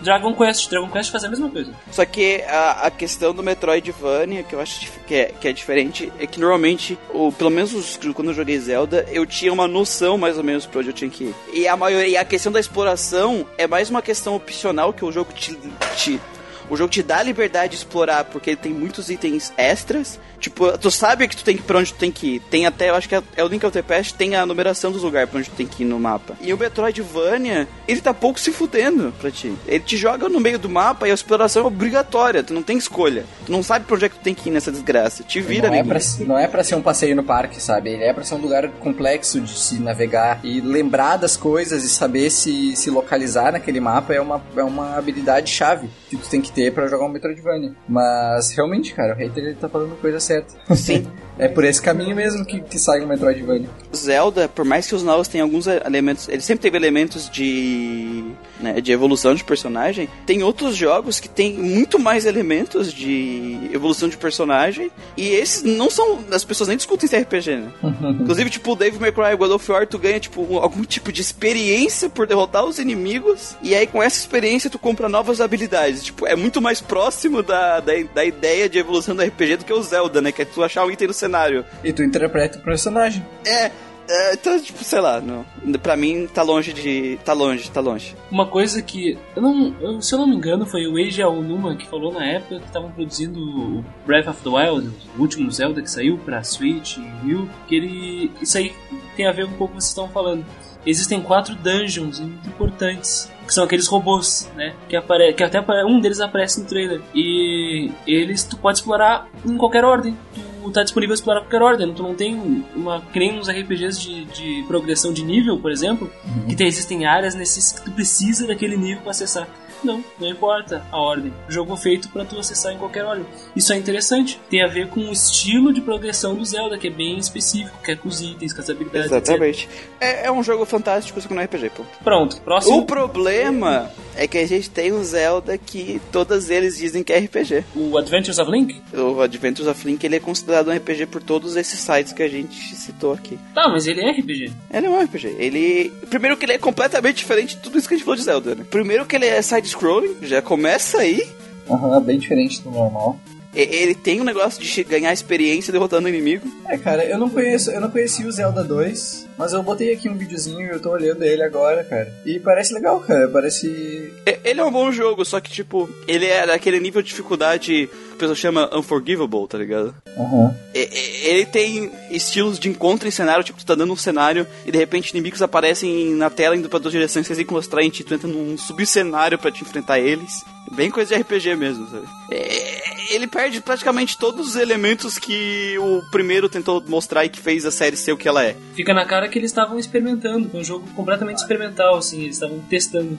Dragon Quest. Dragon Quest faz a mesma coisa. Só que a, a questão do Metroidvania, que eu acho que é, que é diferente, é que normalmente, ou pelo menos os- quando eu joguei Zelda, eu tinha uma noção mais ou menos pra onde eu tinha que ir. E a maioria, e a questão da exploração é mais uma questão opcional que o jogo te, te- o jogo te dá a liberdade de explorar, porque ele tem muitos itens extras. Tipo, tu sabe que tu tem que ir pra onde tu tem que ir. Tem até, eu acho que é, é o Link of the Past, tem a numeração dos lugares pra onde tu tem que ir no mapa. E o Metroidvania, ele tá pouco se fudendo pra ti. Ele te joga no meio do mapa e a exploração é obrigatória, tu não tem escolha. Tu não sabe pra onde é que tu tem que ir nessa desgraça. Te vira, não, é pra, não é pra ser um passeio no parque, sabe? Ele é pra ser um lugar complexo de se navegar e lembrar das coisas e saber se, se localizar naquele mapa é uma, é uma habilidade chave que tu tem que ter pra jogar um Metroidvania. Mas realmente, cara, o hater ele tá falando a coisa certa. Sim. é por esse caminho mesmo que, que sai um Metroidvania. Zelda, por mais que os novos tenham alguns elementos, ele sempre teve elementos de, né, de evolução de personagem, tem outros jogos que tem muito mais elementos de evolução de personagem, e esses não são, as pessoas nem discutem se é RPG, né? Inclusive, tipo, o Dave May Cry God of War, tu ganha, tipo, um- algum tipo de experiência por derrotar os inimigos, e aí com essa experiência tu compra novas habilidades. Tipo, é muito mais próximo da, da, da ideia de evolução do RPG do que o Zelda, né? Que é tu achar um item no cenário. E tu interpreta o personagem. É, é, então, tipo, sei lá, não. Pra mim tá longe de. tá longe, tá longe. Uma coisa que. Eu não, eu- se eu não me engano, foi o Eiji Aonuma que falou na época que estavam produzindo o Breath of the Wild, o último Zelda que saiu pra Switch e Wii, que ele. Isso aí tem a ver com o que vocês estão falando. Existem quatro dungeons muito importantes. Que são aqueles robôs, né? Que, apare que até um deles aparece no trailer. E eles tu pode explorar em qualquer ordem. Tu tá disponível explorar qualquer ordem. Tu não tem uma. Que nem nos RPGs de, de progressão de nível, por exemplo, que tem, existem áreas nesses que tu precisa daquele nível para acessar. Não, não importa a ordem. O jogo feito para tu acessar em qualquer ordem. Isso é interessante. Tem a ver com o estilo de progressão do Zelda, que é bem específico, que é com os itens, com as habilidades. Exatamente. É, é um jogo fantástico, só que não é RPG. Pronto, próximo. O problema é que a gente tem um Zelda que todos eles dizem que é RPG. O Adventures of Link? O Adventures of Link ele é considerado um RPG por todos esses sites que a gente citou aqui. Tá, mas ele é RPG. Ele é um RPG. Ele. Primeiro que ele é completamente diferente de tudo isso que a gente falou de Zelda, né? Primeiro que ele é side-scrolling, já começa aí. Aham, bem diferente do normal. Ele tem um negócio de ganhar experiência derrotando o inimigo. É, cara, eu não conheço, eu não conheci o Zelda 2, mas eu botei aqui um videozinho e eu tô olhando ele agora, cara. E parece legal, cara. Parece. Ele é um bom jogo, só que, tipo, ele é daquele nível de dificuldade o pessoal chama unforgivable, tá ligado? Aham. E- e- Ele tem estilos de encontro em cenário, tipo, tu tá dando um cenário e de repente inimigos aparecem na tela indo pra duas direções, vocês têm que mostrar e tu entra num subcenário pra te enfrentar eles. Bem coisa de RPG mesmo, sabe? É, Ele perde praticamente todos os elementos que o primeiro tentou mostrar e que fez a série ser o que ela é. Fica na cara que eles estavam experimentando, foi um jogo completamente experimental, assim, eles estavam testando.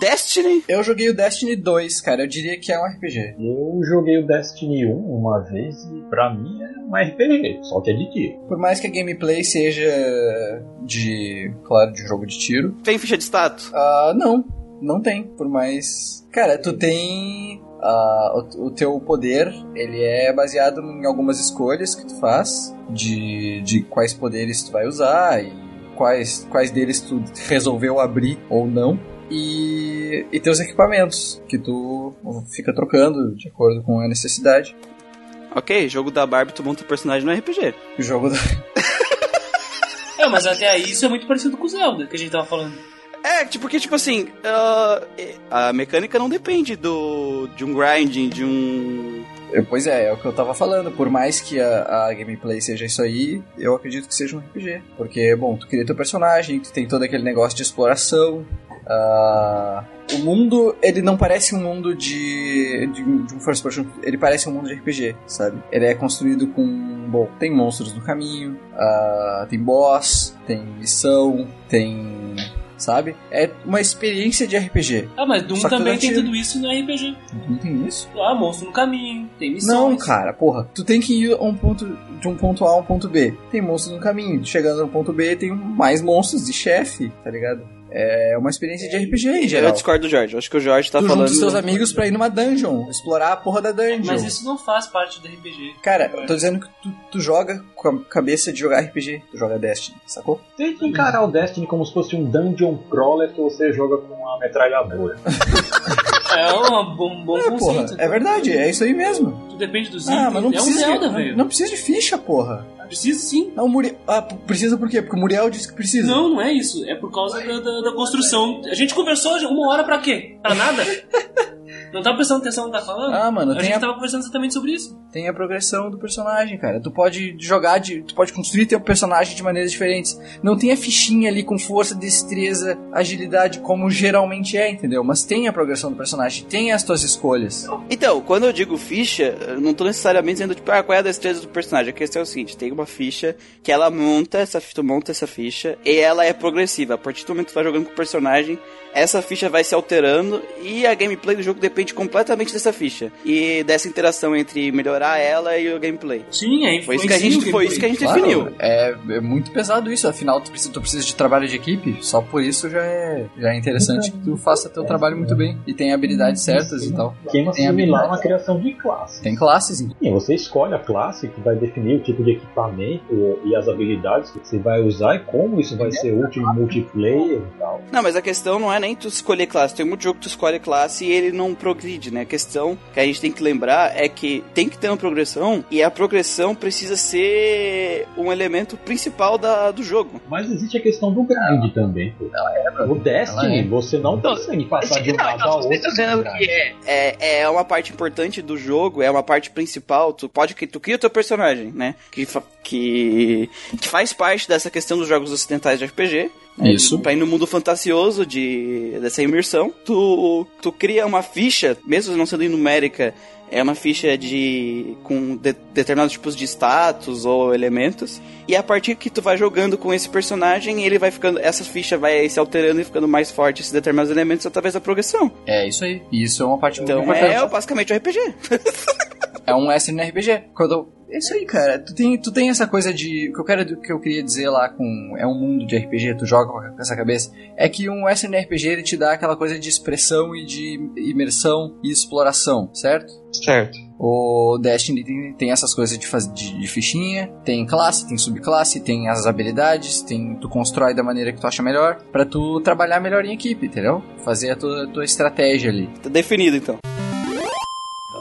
Destiny? Eu joguei o Destiny 2, cara. Eu diria que é um RPG. Eu joguei o Destiny 1 uma vez e pra mim é um RPG, só que é de tiro. Por mais que a gameplay seja de, claro, de jogo de tiro. Tem ficha de status? Ah, não. Não tem. Por mais. Cara, tu tem. ah, o, o teu poder, ele é baseado em algumas escolhas que tu faz de, de quais poderes tu vai usar e quais, quais deles tu resolveu abrir ou não. E, e teus equipamentos, que tu fica trocando de acordo com a necessidade. Ok, jogo da Barbie, tu monta o personagem no RPG. O jogo da... É, mas até aí isso é muito parecido com o Zelda, que a gente tava falando. É, tipo, porque, tipo assim, ah, a mecânica não depende do de um grinding, de um... Pois é, é o que eu tava falando. Por mais que a, a gameplay seja isso aí, eu acredito que seja um RPG. Porque, bom, tu cria teu personagem, tu tem todo aquele negócio de exploração. Ah, o mundo, ele não parece um mundo de, de, de um first person, ele parece um mundo de RPG, sabe? Ele é construído com, bom, tem monstros no caminho, ah, tem boss, tem missão, tem, sabe? É uma experiência de RPG. Ah, mas Doom também tem tudo isso no RPG. Não tem isso? Ah, monstro no caminho, tem missões. Não, cara, porra. Tu tem que ir a um ponto, de um ponto A a um ponto B. Tem monstros no caminho. Chegando no ponto B, tem mais monstros de chefe, tá ligado? É uma experiência de RPG em Eu geral. discordo do Jorge, eu acho que o Jorge tá tu falando... junta os seus amigos pra ir numa dungeon, explorar a porra da dungeon. Mas isso não faz parte do RPG. Cara, eu tô dizendo que tu, tu joga com a cabeça de jogar RPG. Tu joga Destiny, sacou? Tem que encarar o Destiny como se fosse um dungeon crawler que você joga com uma metralhadora. É um bom, bom É, porra. conceito. É verdade, é isso aí mesmo. Tudo depende dos Ah, itens. mas não é um precisa, Zelda, de, velho. não, não precisa de ficha, porra. Precisa sim. Não, Muriel. Ah, precisa por quê? Porque o Muriel disse que precisa. Não, não é isso. É por causa da, da- da construção. A gente conversou uma hora pra quê? Pra nada? Não tá prestando atenção no que tá falando? Ah, mano, a gente a- tava conversando exatamente sobre isso. Tem a progressão do personagem, cara. Tu pode jogar de. Tu pode construir teu personagem de maneiras diferentes. Não tem a fichinha ali com força, destreza, agilidade, como geralmente é, entendeu? Mas tem a progressão do personagem, tem as tuas escolhas. Então, quando eu digo ficha, eu não tô necessariamente dizendo, tipo, ah, qual é a destreza do personagem. A questão é o seguinte, tem uma ficha que ela monta, essa, tu monta essa ficha, e ela é progressiva. A partir do momento que tu vai jogando com o personagem, essa ficha vai se alterando, e a gameplay do jogo depende completamente dessa ficha. E dessa interação entre melhorar ela e o gameplay. Sim, aí Foi isso que a gente, foi isso que a gente Claro, definiu. É, é muito pesado isso. Afinal, tu precisa, tu precisa de trabalho de equipe. Só por isso já é, já é interessante que tu faça teu trabalho muito bem. E tem habilidades certas e tal. Esquema Tem similar na criação de classe. Tem classes, então. Sim, você escolhe a classe que vai definir o tipo de equipamento e as habilidades que você vai usar e como isso vai ser útil em multiplayer e tal. Não, mas a questão não é nem tu escolher classe. Tem muito jogo que tu escolhe classe e ele não progride, né? A questão que a gente tem que lembrar é que tem que ter uma progressão e a progressão precisa ser um elemento principal da, do jogo. Mas existe a questão do grind também. pô. O Destiny, Ela é. você não Então, consegue passar de um Não, lado então, a se outro. você tá que grind. é, é uma parte importante do jogo, é uma parte principal. Tu pode que tu cria o teu personagem, né? Que, fa- que, que faz parte dessa questão dos jogos ocidentais de RPG. Né? Isso. Pra ir no mundo fantasioso de, dessa imersão. Tu, tu cria uma ficha, mesmo não sendo numérica, é uma ficha de com de- determinados tipos de status ou elementos. E a partir que tu vai jogando com esse personagem, ele vai ficando. Essa ficha vai se alterando e ficando mais forte esses determinados elementos através da progressão. É isso aí. Isso é uma parte Então muito importante. é basicamente um RPG. É um SNRPG. Quando é isso aí, cara. Tu tem, tu tem essa coisa de. O que eu, quero, que eu queria dizer lá com. É um mundo de RPG, tu joga com essa cabeça. É que um SNRPG ele te dá aquela coisa de expressão e de imersão e exploração, certo? Certo. O Destiny tem, tem essas coisas de, faz, de, de fichinha, tem classe, tem subclasse, tem as habilidades, tem, tu constrói da maneira que tu acha melhor, pra tu trabalhar melhor em equipe, entendeu? Fazer a tua, tua estratégia ali. Tá definido então.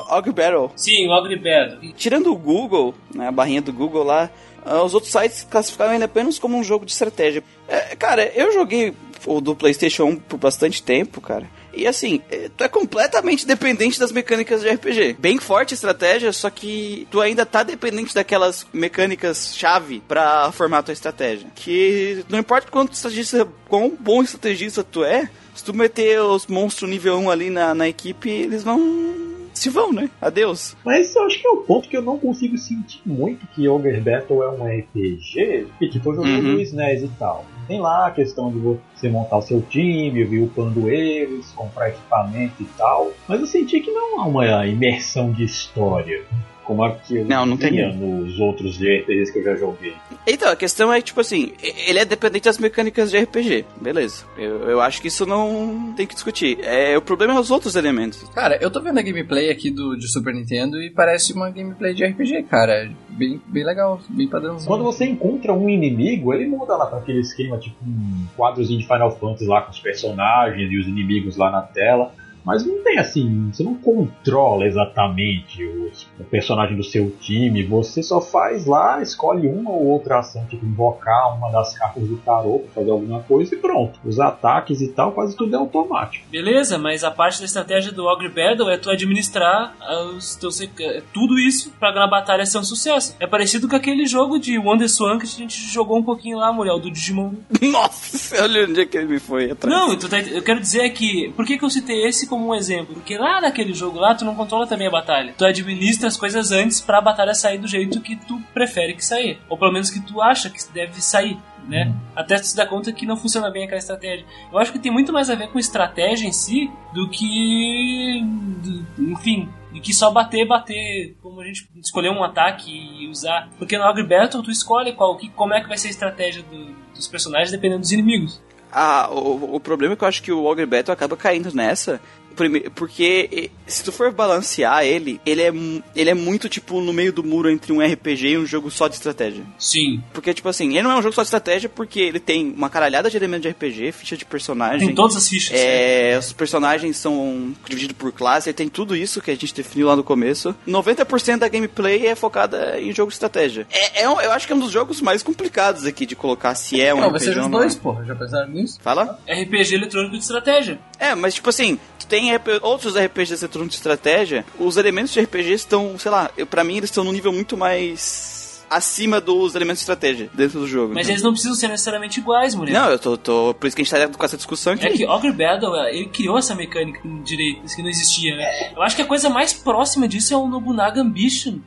Og Battle. Sim, o Ogre Battle. Tirando o Google, né, a barrinha do Google lá, ah, os outros sites classificaram ele apenas como um jogo de estratégia. É, cara, eu joguei o do PlayStation 1 por bastante tempo, cara. E assim, é, tu é completamente dependente das mecânicas de RPG. Bem forte a estratégia, só que tu ainda tá dependente daquelas mecânicas chave pra formar tua estratégia. Que não importa quanto estrategista, quão bom estrategista tu é, se tu meter os monstros nível 1 ali na, na equipe, eles vão se vão, né? Adeus. Mas eu acho que é o ponto que eu não consigo sentir muito que Ogre Battle é um RPG, que tipo, eu joguei Uhum. no SNES e tal. Tem lá a questão de você montar o seu time, vir upando eles, comprar equipamento e tal. Mas eu senti que não há uma imersão de história. Como a que eu Não, não tem. tinha nos outros RPGs que eu já joguei. Então, a questão é, tipo assim, ele é dependente das mecânicas de RPG. Beleza. Eu, eu acho que isso não tem que discutir. É, o problema é os outros elementos. Cara, eu tô vendo a gameplay aqui do, de Super Nintendo e parece uma gameplay de RPG, cara. Bem, bem legal, bem padrãozinho. Quando você encontra um inimigo, ele muda lá pra aquele esquema, tipo um quadrozinho de Final Fantasy lá com os personagens e os inimigos lá na tela. Mas não tem assim, você não controla exatamente os- o personagem do seu time, você só faz lá, escolhe uma ou outra ação, tipo invocar uma das cartas do tarô pra fazer alguma coisa e pronto. Os ataques e tal, quase tudo é automático. Beleza, mas a parte da estratégia do Ogre Battle é tu administrar os teus, é tudo isso pra na batalha ser um sucesso. É parecido com aquele jogo de Wonder Swan que a gente jogou um pouquinho lá, Muriel, do Digimon. Nossa, olha onde é que ele me foi atrás. Não, tá- eu quero dizer que. Por que, que eu citei esse como um exemplo? Porque lá naquele jogo lá, tu não controla também a batalha. Tu administra as coisas antes pra batalha sair do jeito que tu prefere que sair. Ou pelo menos que tu acha que deve sair. Né? Até tu se dar conta que não funciona bem aquela estratégia. Eu acho que tem muito mais a ver com estratégia em si do que. do- enfim, do que só bater, bater, como a gente escolher um ataque e usar. Porque no Ogre Battle tu escolhe qual, que, como é que vai ser a estratégia do- dos personagens dependendo dos inimigos. Ah, o, o problema é que eu acho que o Ogre Battle acaba caindo nessa. Prime- Porque se tu for balancear ele, ele é, ele é muito tipo no meio do muro entre um RPG e um jogo só de estratégia. Sim. Porque, tipo assim, ele não é um jogo só de estratégia porque ele tem uma caralhada de elementos de RPG, ficha de personagem. Tem todas as fichas. É, os personagens são divididos por classe, ele tem tudo isso que a gente definiu lá no começo. 90% da gameplay é focada em jogo de estratégia. É, é um- eu acho que é um dos jogos mais complicados aqui de colocar se é um Não, RPG vai ser os não. dois, porra. Já pensaram nisso? Fala? RPG eletrônico de estratégia. É, mas tipo assim, tu tem RP outros RPGs eletrônicos de estratégia, os elementos de RPG estão, sei lá, pra mim eles estão num nível muito mais acima dos elementos de estratégia dentro do jogo. Mas Então- eles não precisam ser necessariamente iguais, mulher. Não, eu tô, tô. Por isso que a gente tá com essa discussão aqui. É que Ogre Battle, ele criou essa mecânica direito, isso que não existia, né? Eu acho que a coisa mais próxima disso é o Nobunaga Ambition.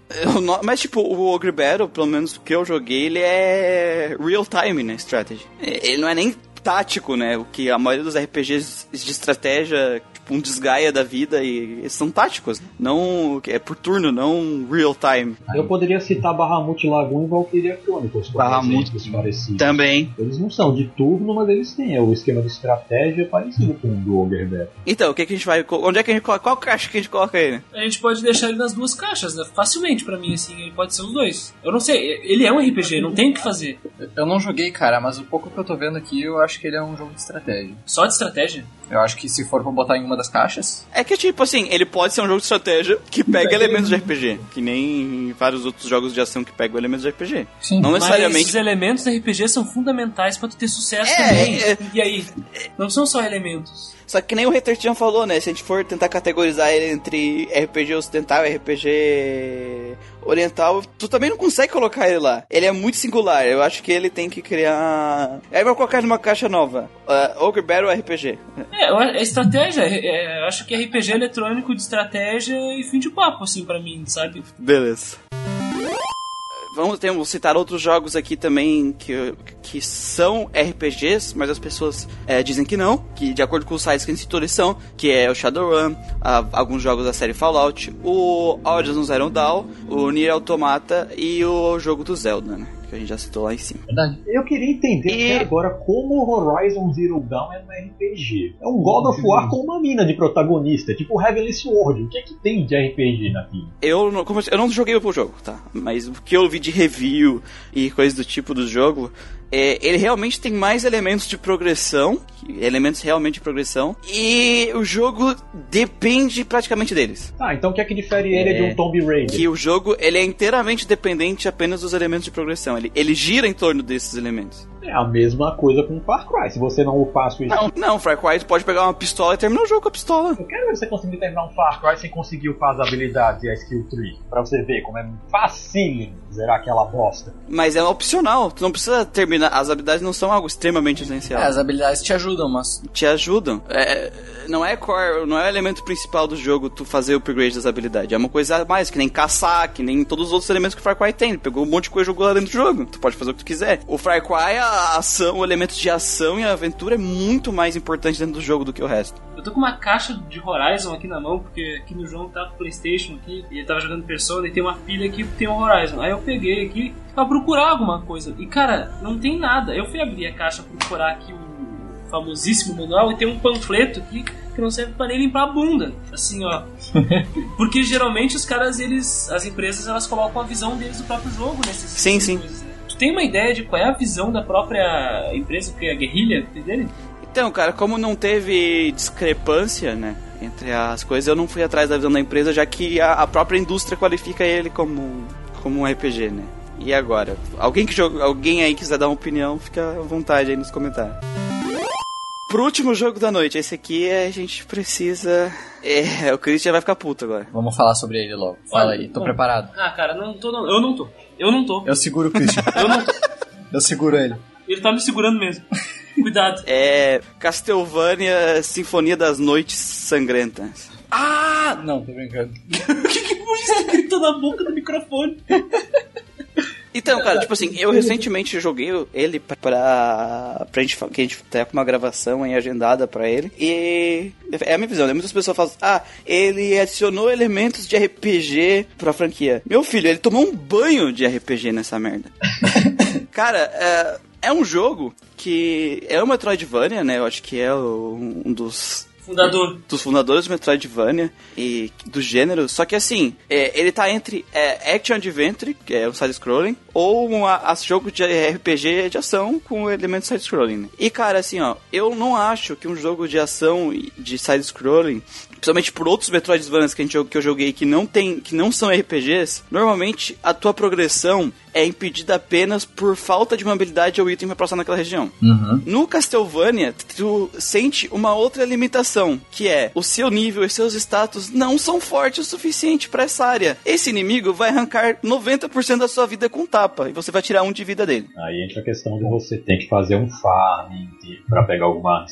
Não- Mas, tipo, o Ogre Battle, pelo menos o que eu joguei, ele é real time, né? Strategy. Ele não é nem tático, né? O que a maioria dos RPGs de estratégia, tipo, um desgaia da vida e eles são táticos. Não. É por turno, não real time. Eu poderia citar Bahamut Lagoon e Valkyria Chronicles, por Bahamut. parecidos. Também. Eles não são de turno, mas eles têm o esquema de estratégia parecido com o do Ogre Battle. Então, o que, que a gente vai. Onde é que a gente coloca? Qual caixa que a gente coloca ele? A gente pode deixar ele nas duas caixas, né? facilmente pra mim, assim, ele pode ser os dois. Eu não sei, ele é um RPG, não tem o que fazer. Eu não joguei, cara, mas o pouco que eu tô vendo aqui, eu acho que ele é um jogo de estratégia. Só de estratégia. Eu acho que se for pra botar em uma das caixas, É que, tipo assim, ele pode ser um jogo de estratégia que pega Pega elementos de RPG. Que nem vários outros jogos de ação que pegam elementos de RPG. sim. Não Mas necessariamente os elementos da RPG são fundamentais pra tu ter sucesso É, também. é. E aí? Não são só elementos. Só que nem o Retertian falou, né? Se a gente for tentar categorizar ele entre RPG ocidental e RPG oriental, tu também não consegue colocar ele lá. Ele é muito singular. Eu acho que ele tem que criar. É igual colocar numa caixa nova. Uh, Ogre Battle RPG. É, é estratégia. é- é, eu acho que RPG eletrônico de estratégia e fim de papo, assim, pra mim, sabe? Beleza. Vamos, ter, vamos citar outros jogos aqui também que, que são RPGs, mas as pessoas é, dizem que não, que de acordo com os sites que a gente eles são, que é o Shadowrun, a- alguns jogos da série Fallout, o Horizon Zero Dawn, o Nier Automata e o jogo do Zelda, né? Que a gente já citou lá em cima. Verdade. Eu queria entender E- até agora como o Horizon Zero Dawn é um RPG. É um God of War com uma mina de protagonista, tipo o Heavenly Sword. O que é que tem de RPG naquilo? Eu não, como eu- eu não joguei o jogo, tá? Mas o que eu vi de review e coisas do tipo do jogo, é, ele realmente tem mais elementos de progressão, elementos realmente de progressão, e o jogo depende praticamente deles. Tá, então o que é que difere ele de um Tomb Raider? Que o jogo ele é inteiramente dependente apenas dos elementos de progressão. Ele, ele gira em torno desses elementos. É a mesma coisa com o Far Cry. Se você não upar a sua Não, não, Far Cry tu pode pegar uma pistola e terminar o jogo com a pistola. Eu quero ver você conseguir terminar um Far Cry sem conseguir upar as habilidades e a skill tree. Pra você ver como é facílimo zerar aquela bosta. Mas é opcional, tu não precisa terminar. As habilidades não são algo extremamente essencial. É, as habilidades te ajudam, mas. Te ajudam. É, não é core, não é o elemento principal do jogo tu fazer o upgrade das habilidades. É uma coisa a mais, que nem caçar, que nem todos os outros elementos que o Far Cry tem. Ele pegou um monte de coisa e jogou lá dentro do jogo. Tu pode fazer o que tu quiser. O Far Cry, a ação, o elemento de ação e aventura é muito mais importante dentro do jogo do que o resto. Eu tô com uma caixa de Horizon aqui na mão, porque aqui no João tá com o Playstation aqui, e ele tava jogando Persona e tem uma pilha aqui que tem o Horizon. Aí eu peguei aqui pra procurar alguma coisa. E cara, não tem nada. Eu fui abrir a caixa pra procurar aqui o famosíssimo manual e tem um panfleto aqui que não serve pra nem limpar a bunda. Assim, ó. Porque geralmente os caras, eles. As empresas elas colocam a visão deles do próprio jogo nesses Sim, sim. coisas, né? Tem uma ideia de qual é a visão da própria empresa, que é a guerrilha dele? Então, cara, como não teve discrepância, né? Entre as coisas, eu não fui atrás da visão da empresa, já que a, a própria indústria qualifica ele como, como um RPG, né? E agora? Alguém, que joga, alguém aí quiser dar uma opinião, fica à vontade aí nos comentários. Pro último jogo da noite, esse aqui a gente precisa. É, o Christian vai ficar puto agora. Vamos falar sobre ele logo. Fala Olha, aí, tô bom. preparado. Ah, cara, não tô. Não. Eu não tô. Eu não tô. Eu seguro o Christian. Eu não tô. Eu seguro ele. Ele tá me segurando mesmo. Cuidado. É. Castlevania Sinfonia das Noites Sangrentas. Ah! Não, tô brincando. O que que foi isso que gritou na boca do microfone? Então, cara, tipo assim, eu recentemente joguei ele pra, pra, gente, que a gente tá com uma gravação aí agendada pra ele. E é a minha visão, né? Muitas pessoas falam, ah, ele adicionou elementos de RPG pra franquia. Meu filho, ele tomou um banho de RPG nessa merda. cara, é, é um jogo que é o Metroidvania, né? Eu acho que é um dos Fundador. dos fundadores do Metroidvania e do gênero, só que assim, é, ele tá entre é, Action Adventure, que é um side-scrolling, ou um jogo de RPG de ação com elementos side-scrolling. né? E cara, assim, ó, eu não acho que um jogo de ação de side-scrolling principalmente por outros Metroidvanias que, a gente, que eu joguei que não tem, que não são RPGs, normalmente a tua progressão é impedida apenas por falta de uma habilidade ou item pra passar naquela região. Uhum. No Castlevania, tu sente uma outra limitação, que é o seu nível e seus status não são fortes o suficiente pra essa área. Esse inimigo vai arrancar 90% da sua vida com tapa e você vai tirar um de vida dele. Aí entra a questão de você ter que fazer um farming de- pra pegar alguma arma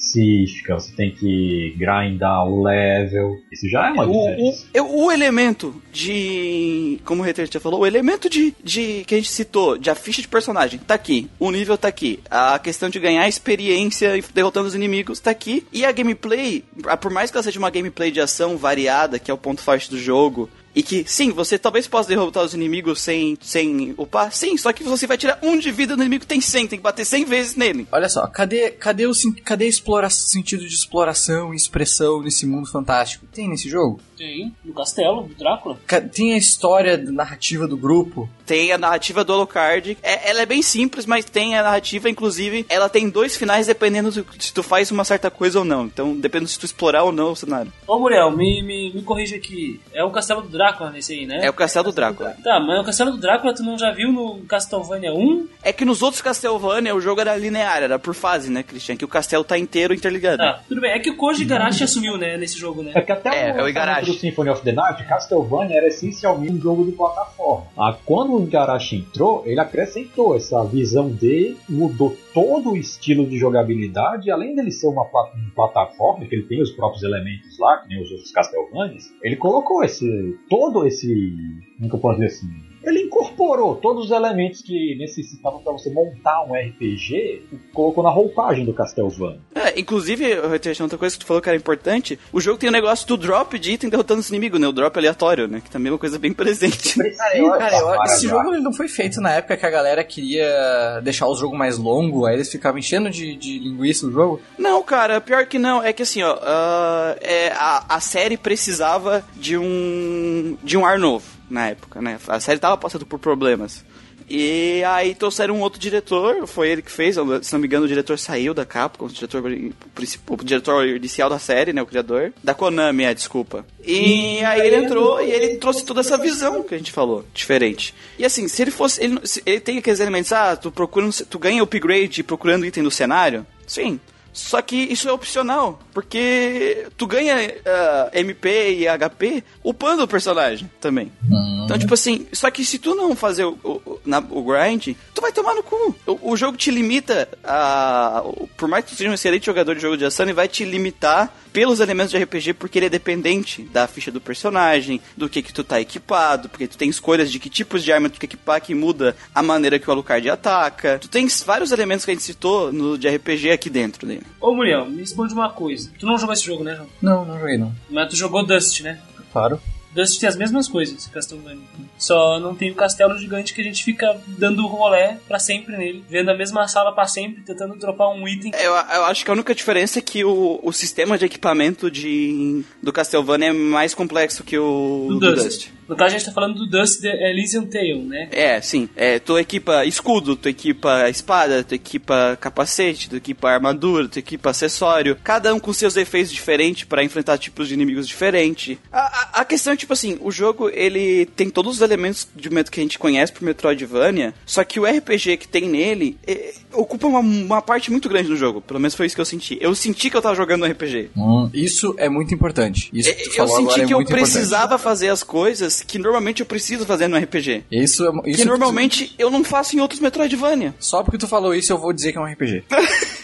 específica, você tem que grindar o level. Isso já é uma O, o, o elemento de. Como o Hater já falou, o elemento de, de. que a gente citou, de a ficha de personagem, tá aqui. O nível tá aqui. A questão de ganhar experiência e derrotando os inimigos tá aqui. E a gameplay, por mais que ela seja uma gameplay de ação variada, que é o ponto forte do jogo. E que, sim, você talvez possa derrotar os inimigos sem, sem upar, sim, só que você vai tirar um de vida do inimigo que tem 100, tem que bater 100 vezes nele. Olha só, cadê, cadê o cadê explora sentido de exploração e expressão nesse mundo fantástico? Tem nesse jogo? Tem. No castelo, do Drácula. Ca- Tem a história narrativa do grupo? Tem a narrativa do Alucard. É, ela é bem simples, mas tem a narrativa, inclusive, ela tem dois finais dependendo do- se tu faz uma certa coisa ou não. Então, dependendo se tu explorar ou não o cenário. Ô, Muriel, me, me, me corrija aqui. É o castelo do Drácula nesse aí, né? É o Castelo do Drácula. Tá, mas o castelo do Drácula tu não já viu no Castlevania 1? É que nos outros Castlevania o jogo era linear, era por fase, né, Christian? Que o castelo tá inteiro interligado. Tá, tudo bem. É que o Koji Garashi assumiu, né, nesse jogo, né? É que até É, o é o Igarashi. do Symphony of the Night, Castlevania era essencialmente um jogo de plataforma. Ah, quando o Igarashi entrou, ele acrescentou essa visão dele, mudou todo o estilo de jogabilidade, além dele ser uma, pla- uma plataforma, que ele tem os próprios elementos lá, que nem os outros Castlevanias, ele colocou esse todo esse, como que eu posso dizer assim, ele incorporou todos os elementos que necessitavam para você montar um RPG e colocou na roupagem do Castlevania. É, inclusive, Richard, outra coisa que tu falou que era importante, o jogo tem o negócio do drop de item derrotando os inimigos, né? O drop aleatório, né? Que também é uma coisa bem presente. Cara, eu, cara, eu- esse jogo ele não foi feito na época que a galera queria deixar o jogo mais longo, aí eles ficavam enchendo de, de linguiça o jogo. Não, cara, pior que não. É que assim, ó, ah, é, a, a série precisava de um de um ar novo. Na época, né? A série tava passando por problemas. E aí trouxeram um outro diretor, foi ele que fez, se não me engano o diretor saiu da Capcom, o diretor, o diretor inicial da série, né, o criador, da Konami, é, desculpa. E aí ele entrou e ele trouxe toda essa visão que a gente falou, diferente. E assim, se ele fosse, ele, ele tem aqueles elementos, ah, tu procura, tu ganha upgrade procurando item do cenário, sim, só que isso é opcional, porque tu ganha uh, MP e HP upando o personagem também. Hum. Então, tipo assim, só que se tu não fazer o, o, na, o grind, tu vai tomar no cu. O, o, jogo te limita a. Por mais que tu seja um excelente jogador de jogo de ação, ele vai te limitar pelos elementos de RPG, porque ele é dependente da ficha do personagem, do que que tu tá equipado, porque tu tem escolhas de que tipos de arma tu quer equipar que muda a maneira que o Alucard ataca. Tu tem vários elementos que a gente citou no de RPG aqui dentro dele. Ô, Muriel, me responde uma coisa. Tu não jogou esse jogo, né, João? Não, não joguei não. Mas tu jogou Dust, né? Claro. Dust tem as mesmas coisas, Castlevania. Só não tem o castelo gigante que a gente fica dando rolé para sempre nele, vendo a mesma sala para sempre, tentando dropar um item. Eu, eu, acho que a única diferença é que o, o sistema de equipamento de, do Castlevania é mais complexo que o do, do Dust. Dust. No caso, a gente tá falando do Dust Elysian Tale, né? É, sim. É, tu equipa escudo, tu equipa espada, tu equipa capacete, tu equipa armadura, tu equipa acessório. Cada um com seus efeitos diferentes para enfrentar tipos de inimigos diferentes. A, a, a, questão é, tipo assim, o jogo, ele tem todos os elementos de momento que a gente conhece pro Metroidvania, só que o RPG que tem nele é, ocupa uma, uma, parte muito grande do jogo. Pelo menos foi isso que eu senti. Eu senti que eu tava jogando um RPG. Hum, isso é muito importante. Isso que tu eu senti é que eu precisava importante. fazer as coisas que normalmente eu preciso fazer no RPG. Isso, é, isso que normalmente que tu... eu não faço em outros Metroidvania. Só porque tu falou isso eu vou dizer que é um RPG.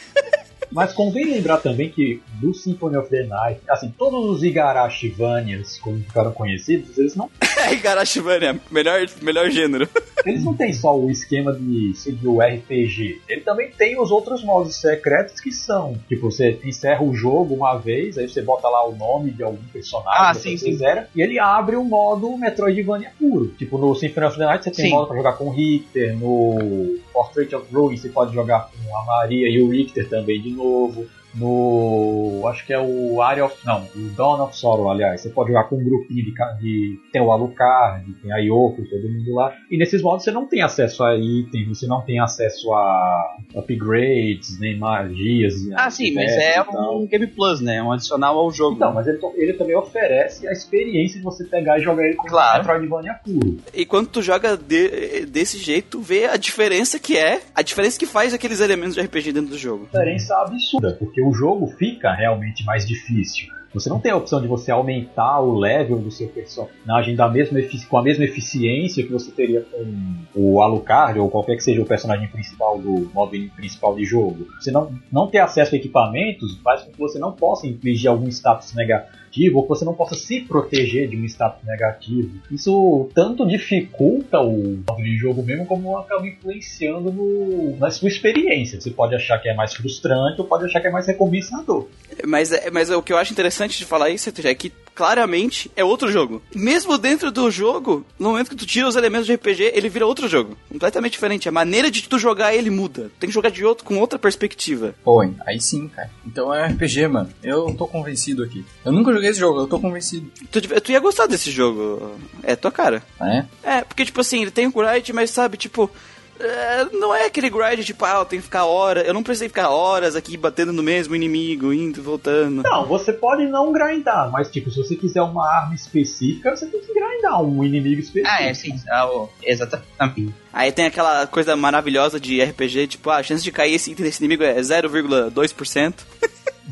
Mas convém lembrar também que do Symphony of the Night, assim, todos os Igarashivanias, como ficaram conhecidos, eles não. É, Igarashivania, melhor, melhor gênero. Eles não têm só o esquema de seguir o RPG, ele também tem os outros modos secretos que são. Tipo, você encerra o jogo uma vez, aí você bota lá o nome de algum personagem ah, que sim, você quiser, e ele abre o modo Metroidvania puro. Tipo, no Symphony of the Night você tem sim. modo pra jogar com o Richter, no Portrait of Ruin você pode jogar com a Maria e o Richter também de novo no. Acho que é o Area of. Não, o Dawn of Sorrow, aliás. Você pode jogar com um grupinho de. de tem o Alucard, tem a Yoko, todo mundo lá. E nesses modos você não tem acesso a itens, você não tem acesso a upgrades, nem magias. Ah, sim, mas é um Game Plus, né? Um adicional ao jogo. Então, mas ele, ele também oferece a experiência de você pegar e jogar ele com claro. Metroidvania puro. E quando tu joga de, desse jeito, tu vê a diferença que é, a diferença que faz aqueles elementos de RPG dentro do jogo. Diferença absurda, porque o jogo fica realmente mais difícil. Você não tem a opção de você aumentar o level do seu personagem da mesma com a mesma eficiência que você teria com o Alucard ou qualquer que seja o personagem principal do modo principal de jogo. Você não, não ter acesso a equipamentos faz com que você não possa infligir algum status negativo negativo ou que você não possa se proteger de um status negativo. Isso tanto dificulta o jogo mesmo como acaba influenciando no, na sua experiência. Você pode achar que é mais frustrante ou pode achar que é mais recompensador. Mas, mas o que eu acho interessante de falar isso é que claramente é outro jogo. Mesmo dentro do jogo, no momento que tu tira os elementos de RPG, ele vira outro jogo. Completamente diferente. A maneira de tu jogar ele muda. Tem que jogar de outro, com outra perspectiva. Pô, aí sim, cara. Então é RPG, mano. Eu tô convencido aqui. Eu nunca joguei esse jogo, eu tô convencido. Tu, tu ia gostar desse jogo. É tua cara. É? É, porque, tipo assim, ele tem o grind, mas sabe, tipo é, não é aquele grind tipo, ah, eu tenho que ficar horas. Eu não precisei ficar horas aqui batendo no mesmo inimigo, indo e voltando. Não, você pode não grindar, mas tipo, se você quiser uma arma específica, você tem que grindar um inimigo específico. Ah, é, sim. Ah, exatamente. Aí tem aquela coisa maravilhosa de RPG, tipo, ah, a chance de cair esse item desse inimigo é 0,2%.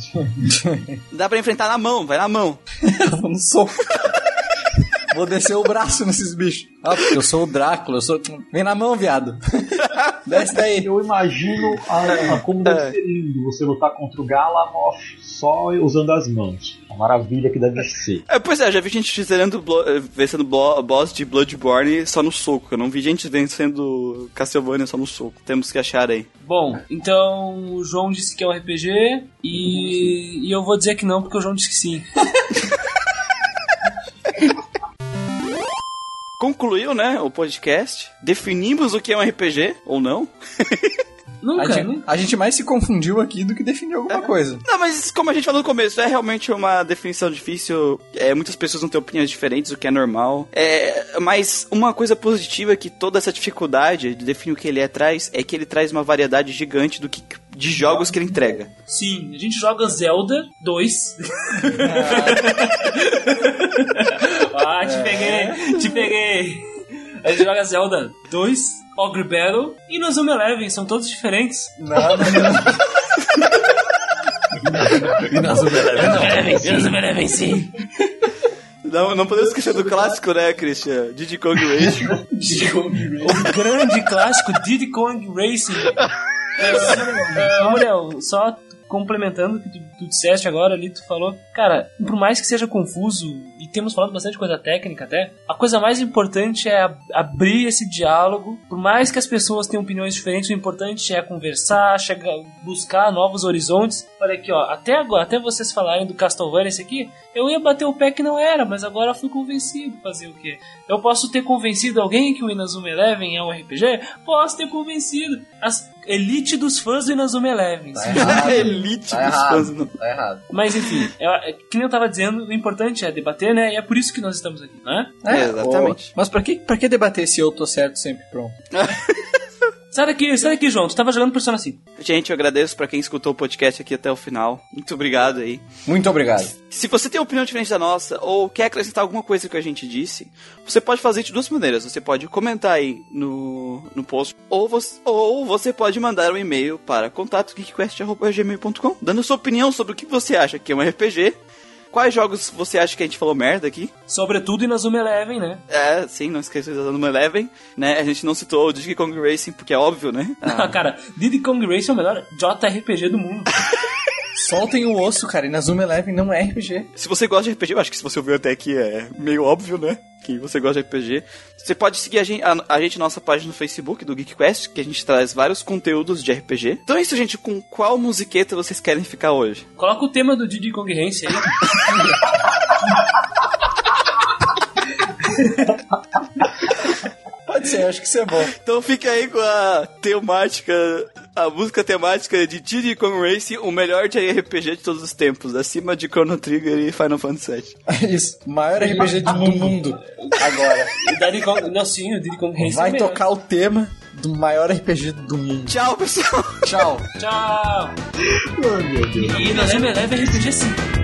Dá pra enfrentar na mão, vai na mão. eu não sou. Vou descer o braço nesses bichos. Ah, eu sou o Drácula, eu sou. Vem na mão, viado. Desce daí. Eu imagino a, a como deve ser lindo você lutar contra o Galamoth só usando as mãos. A maravilha que deve ser. É, pois é, já vi gente vencendo, vencendo boss de Bloodborne só no soco. Eu não vi gente vencendo Castlevania só no soco. Temos que achar aí. Bom, então o João disse que é um RPG e, e eu vou dizer que não, porque o João disse que sim. concluiu, né, o podcast. Definimos o que é um RPG, ou não. Nunca, a, gente, nunca. a gente mais se confundiu aqui do que definiu alguma coisa. Não, mas como a gente falou no começo, é realmente uma definição difícil. É, muitas pessoas vão ter opiniões diferentes, o que é normal. É, mas uma coisa positiva que toda essa dificuldade de definir o que ele é traz é que ele traz uma variedade gigante do que, de jogos que ele entrega. Sim, a gente joga Zelda 2. ah, te peguei, te peguei. A gente joga Zelda 2, Ogre Battle e Inazuma Eleven, são todos diferentes. Nada, Inazuma Eleven, Eleven, Inazuma Eleven, sim. Não, não podemos esquecer do clássico, né, Christian? Diddy Kong Racing. O grande clássico Diddy Kong Racing. É, é, Muriel, só complementando o que tu, tu disseste agora ali, tu falou, cara, por mais que seja confuso, e temos falado bastante coisa técnica até, a coisa mais importante é ab- abrir esse diálogo, por mais que as pessoas tenham opiniões diferentes, o importante é conversar, chegar, buscar novos horizontes. Olha aqui, ó, até agora, até vocês falarem do Castlevania esse aqui, eu ia bater o pé que não era, mas agora fui convencido. Fazer o quê? Eu posso ter convencido alguém que o Inazuma Eleven é um RPG? Posso ter convencido. As elite dos fãs do Inazuma Eleven. Tá errado. Elite Tá dos errado. fãs. do- Tá errado. Mas enfim, é, é, que nem eu tava dizendo, o importante é debater, né? E é por isso que nós estamos aqui, né? É, exatamente. ô, mas pra que, pra que debater se eu tô certo sempre pronto? Sai daqui, sai daqui, João. Tu tava jogando Persona 5. Gente, eu agradeço pra quem escutou o podcast aqui até o final. Muito obrigado aí. Muito obrigado. Se você tem opinião diferente da nossa ou quer acrescentar alguma coisa que a gente disse, você pode fazer de duas maneiras. Você pode comentar aí no, no post ou você, ou você pode mandar um e-mail para contato.geekquest.gmail.com dando sua opinião sobre o que você acha que é um RPG. Quais jogos você acha que a gente falou merda aqui? Sobretudo Inazuma Eleven, né? É, sim, não esqueça da Numa Eleven, né? A gente não citou o Diddy Kong Racing porque é óbvio, né? Ah, cara, Diddy Kong Racing é o melhor JRPG do mundo. Soltem o osso, cara. Inazuma Eleven não é RPG. Se você gosta de RPG, eu acho que se você ouviu até aqui é meio óbvio, né? Que você gosta de RPG. Você pode seguir a gente, a, a gente na nossa página no Facebook do GeekQuest, que a gente traz vários conteúdos de RPG. Então é isso, gente. Com qual musiqueta vocês querem ficar hoje? Coloca o tema do Diddy Kong aí. Pode ser, acho que isso é bom. Então fica aí com a temática, a música temática de Diddy Kong Racing, o melhor de RPG de todos os tempos, acima de Chrono Trigger e Final Fantasy VII. Isso. Maior RPG do mundo. Agora. Diddy Kong... Não, sim, o Diddy Kong Racing é Vai melhor. tocar o tema do maior RPG do mundo. Tchau, pessoal! Tchau. Tchau. Ai, meu Deus. E Eleven é RPG sim.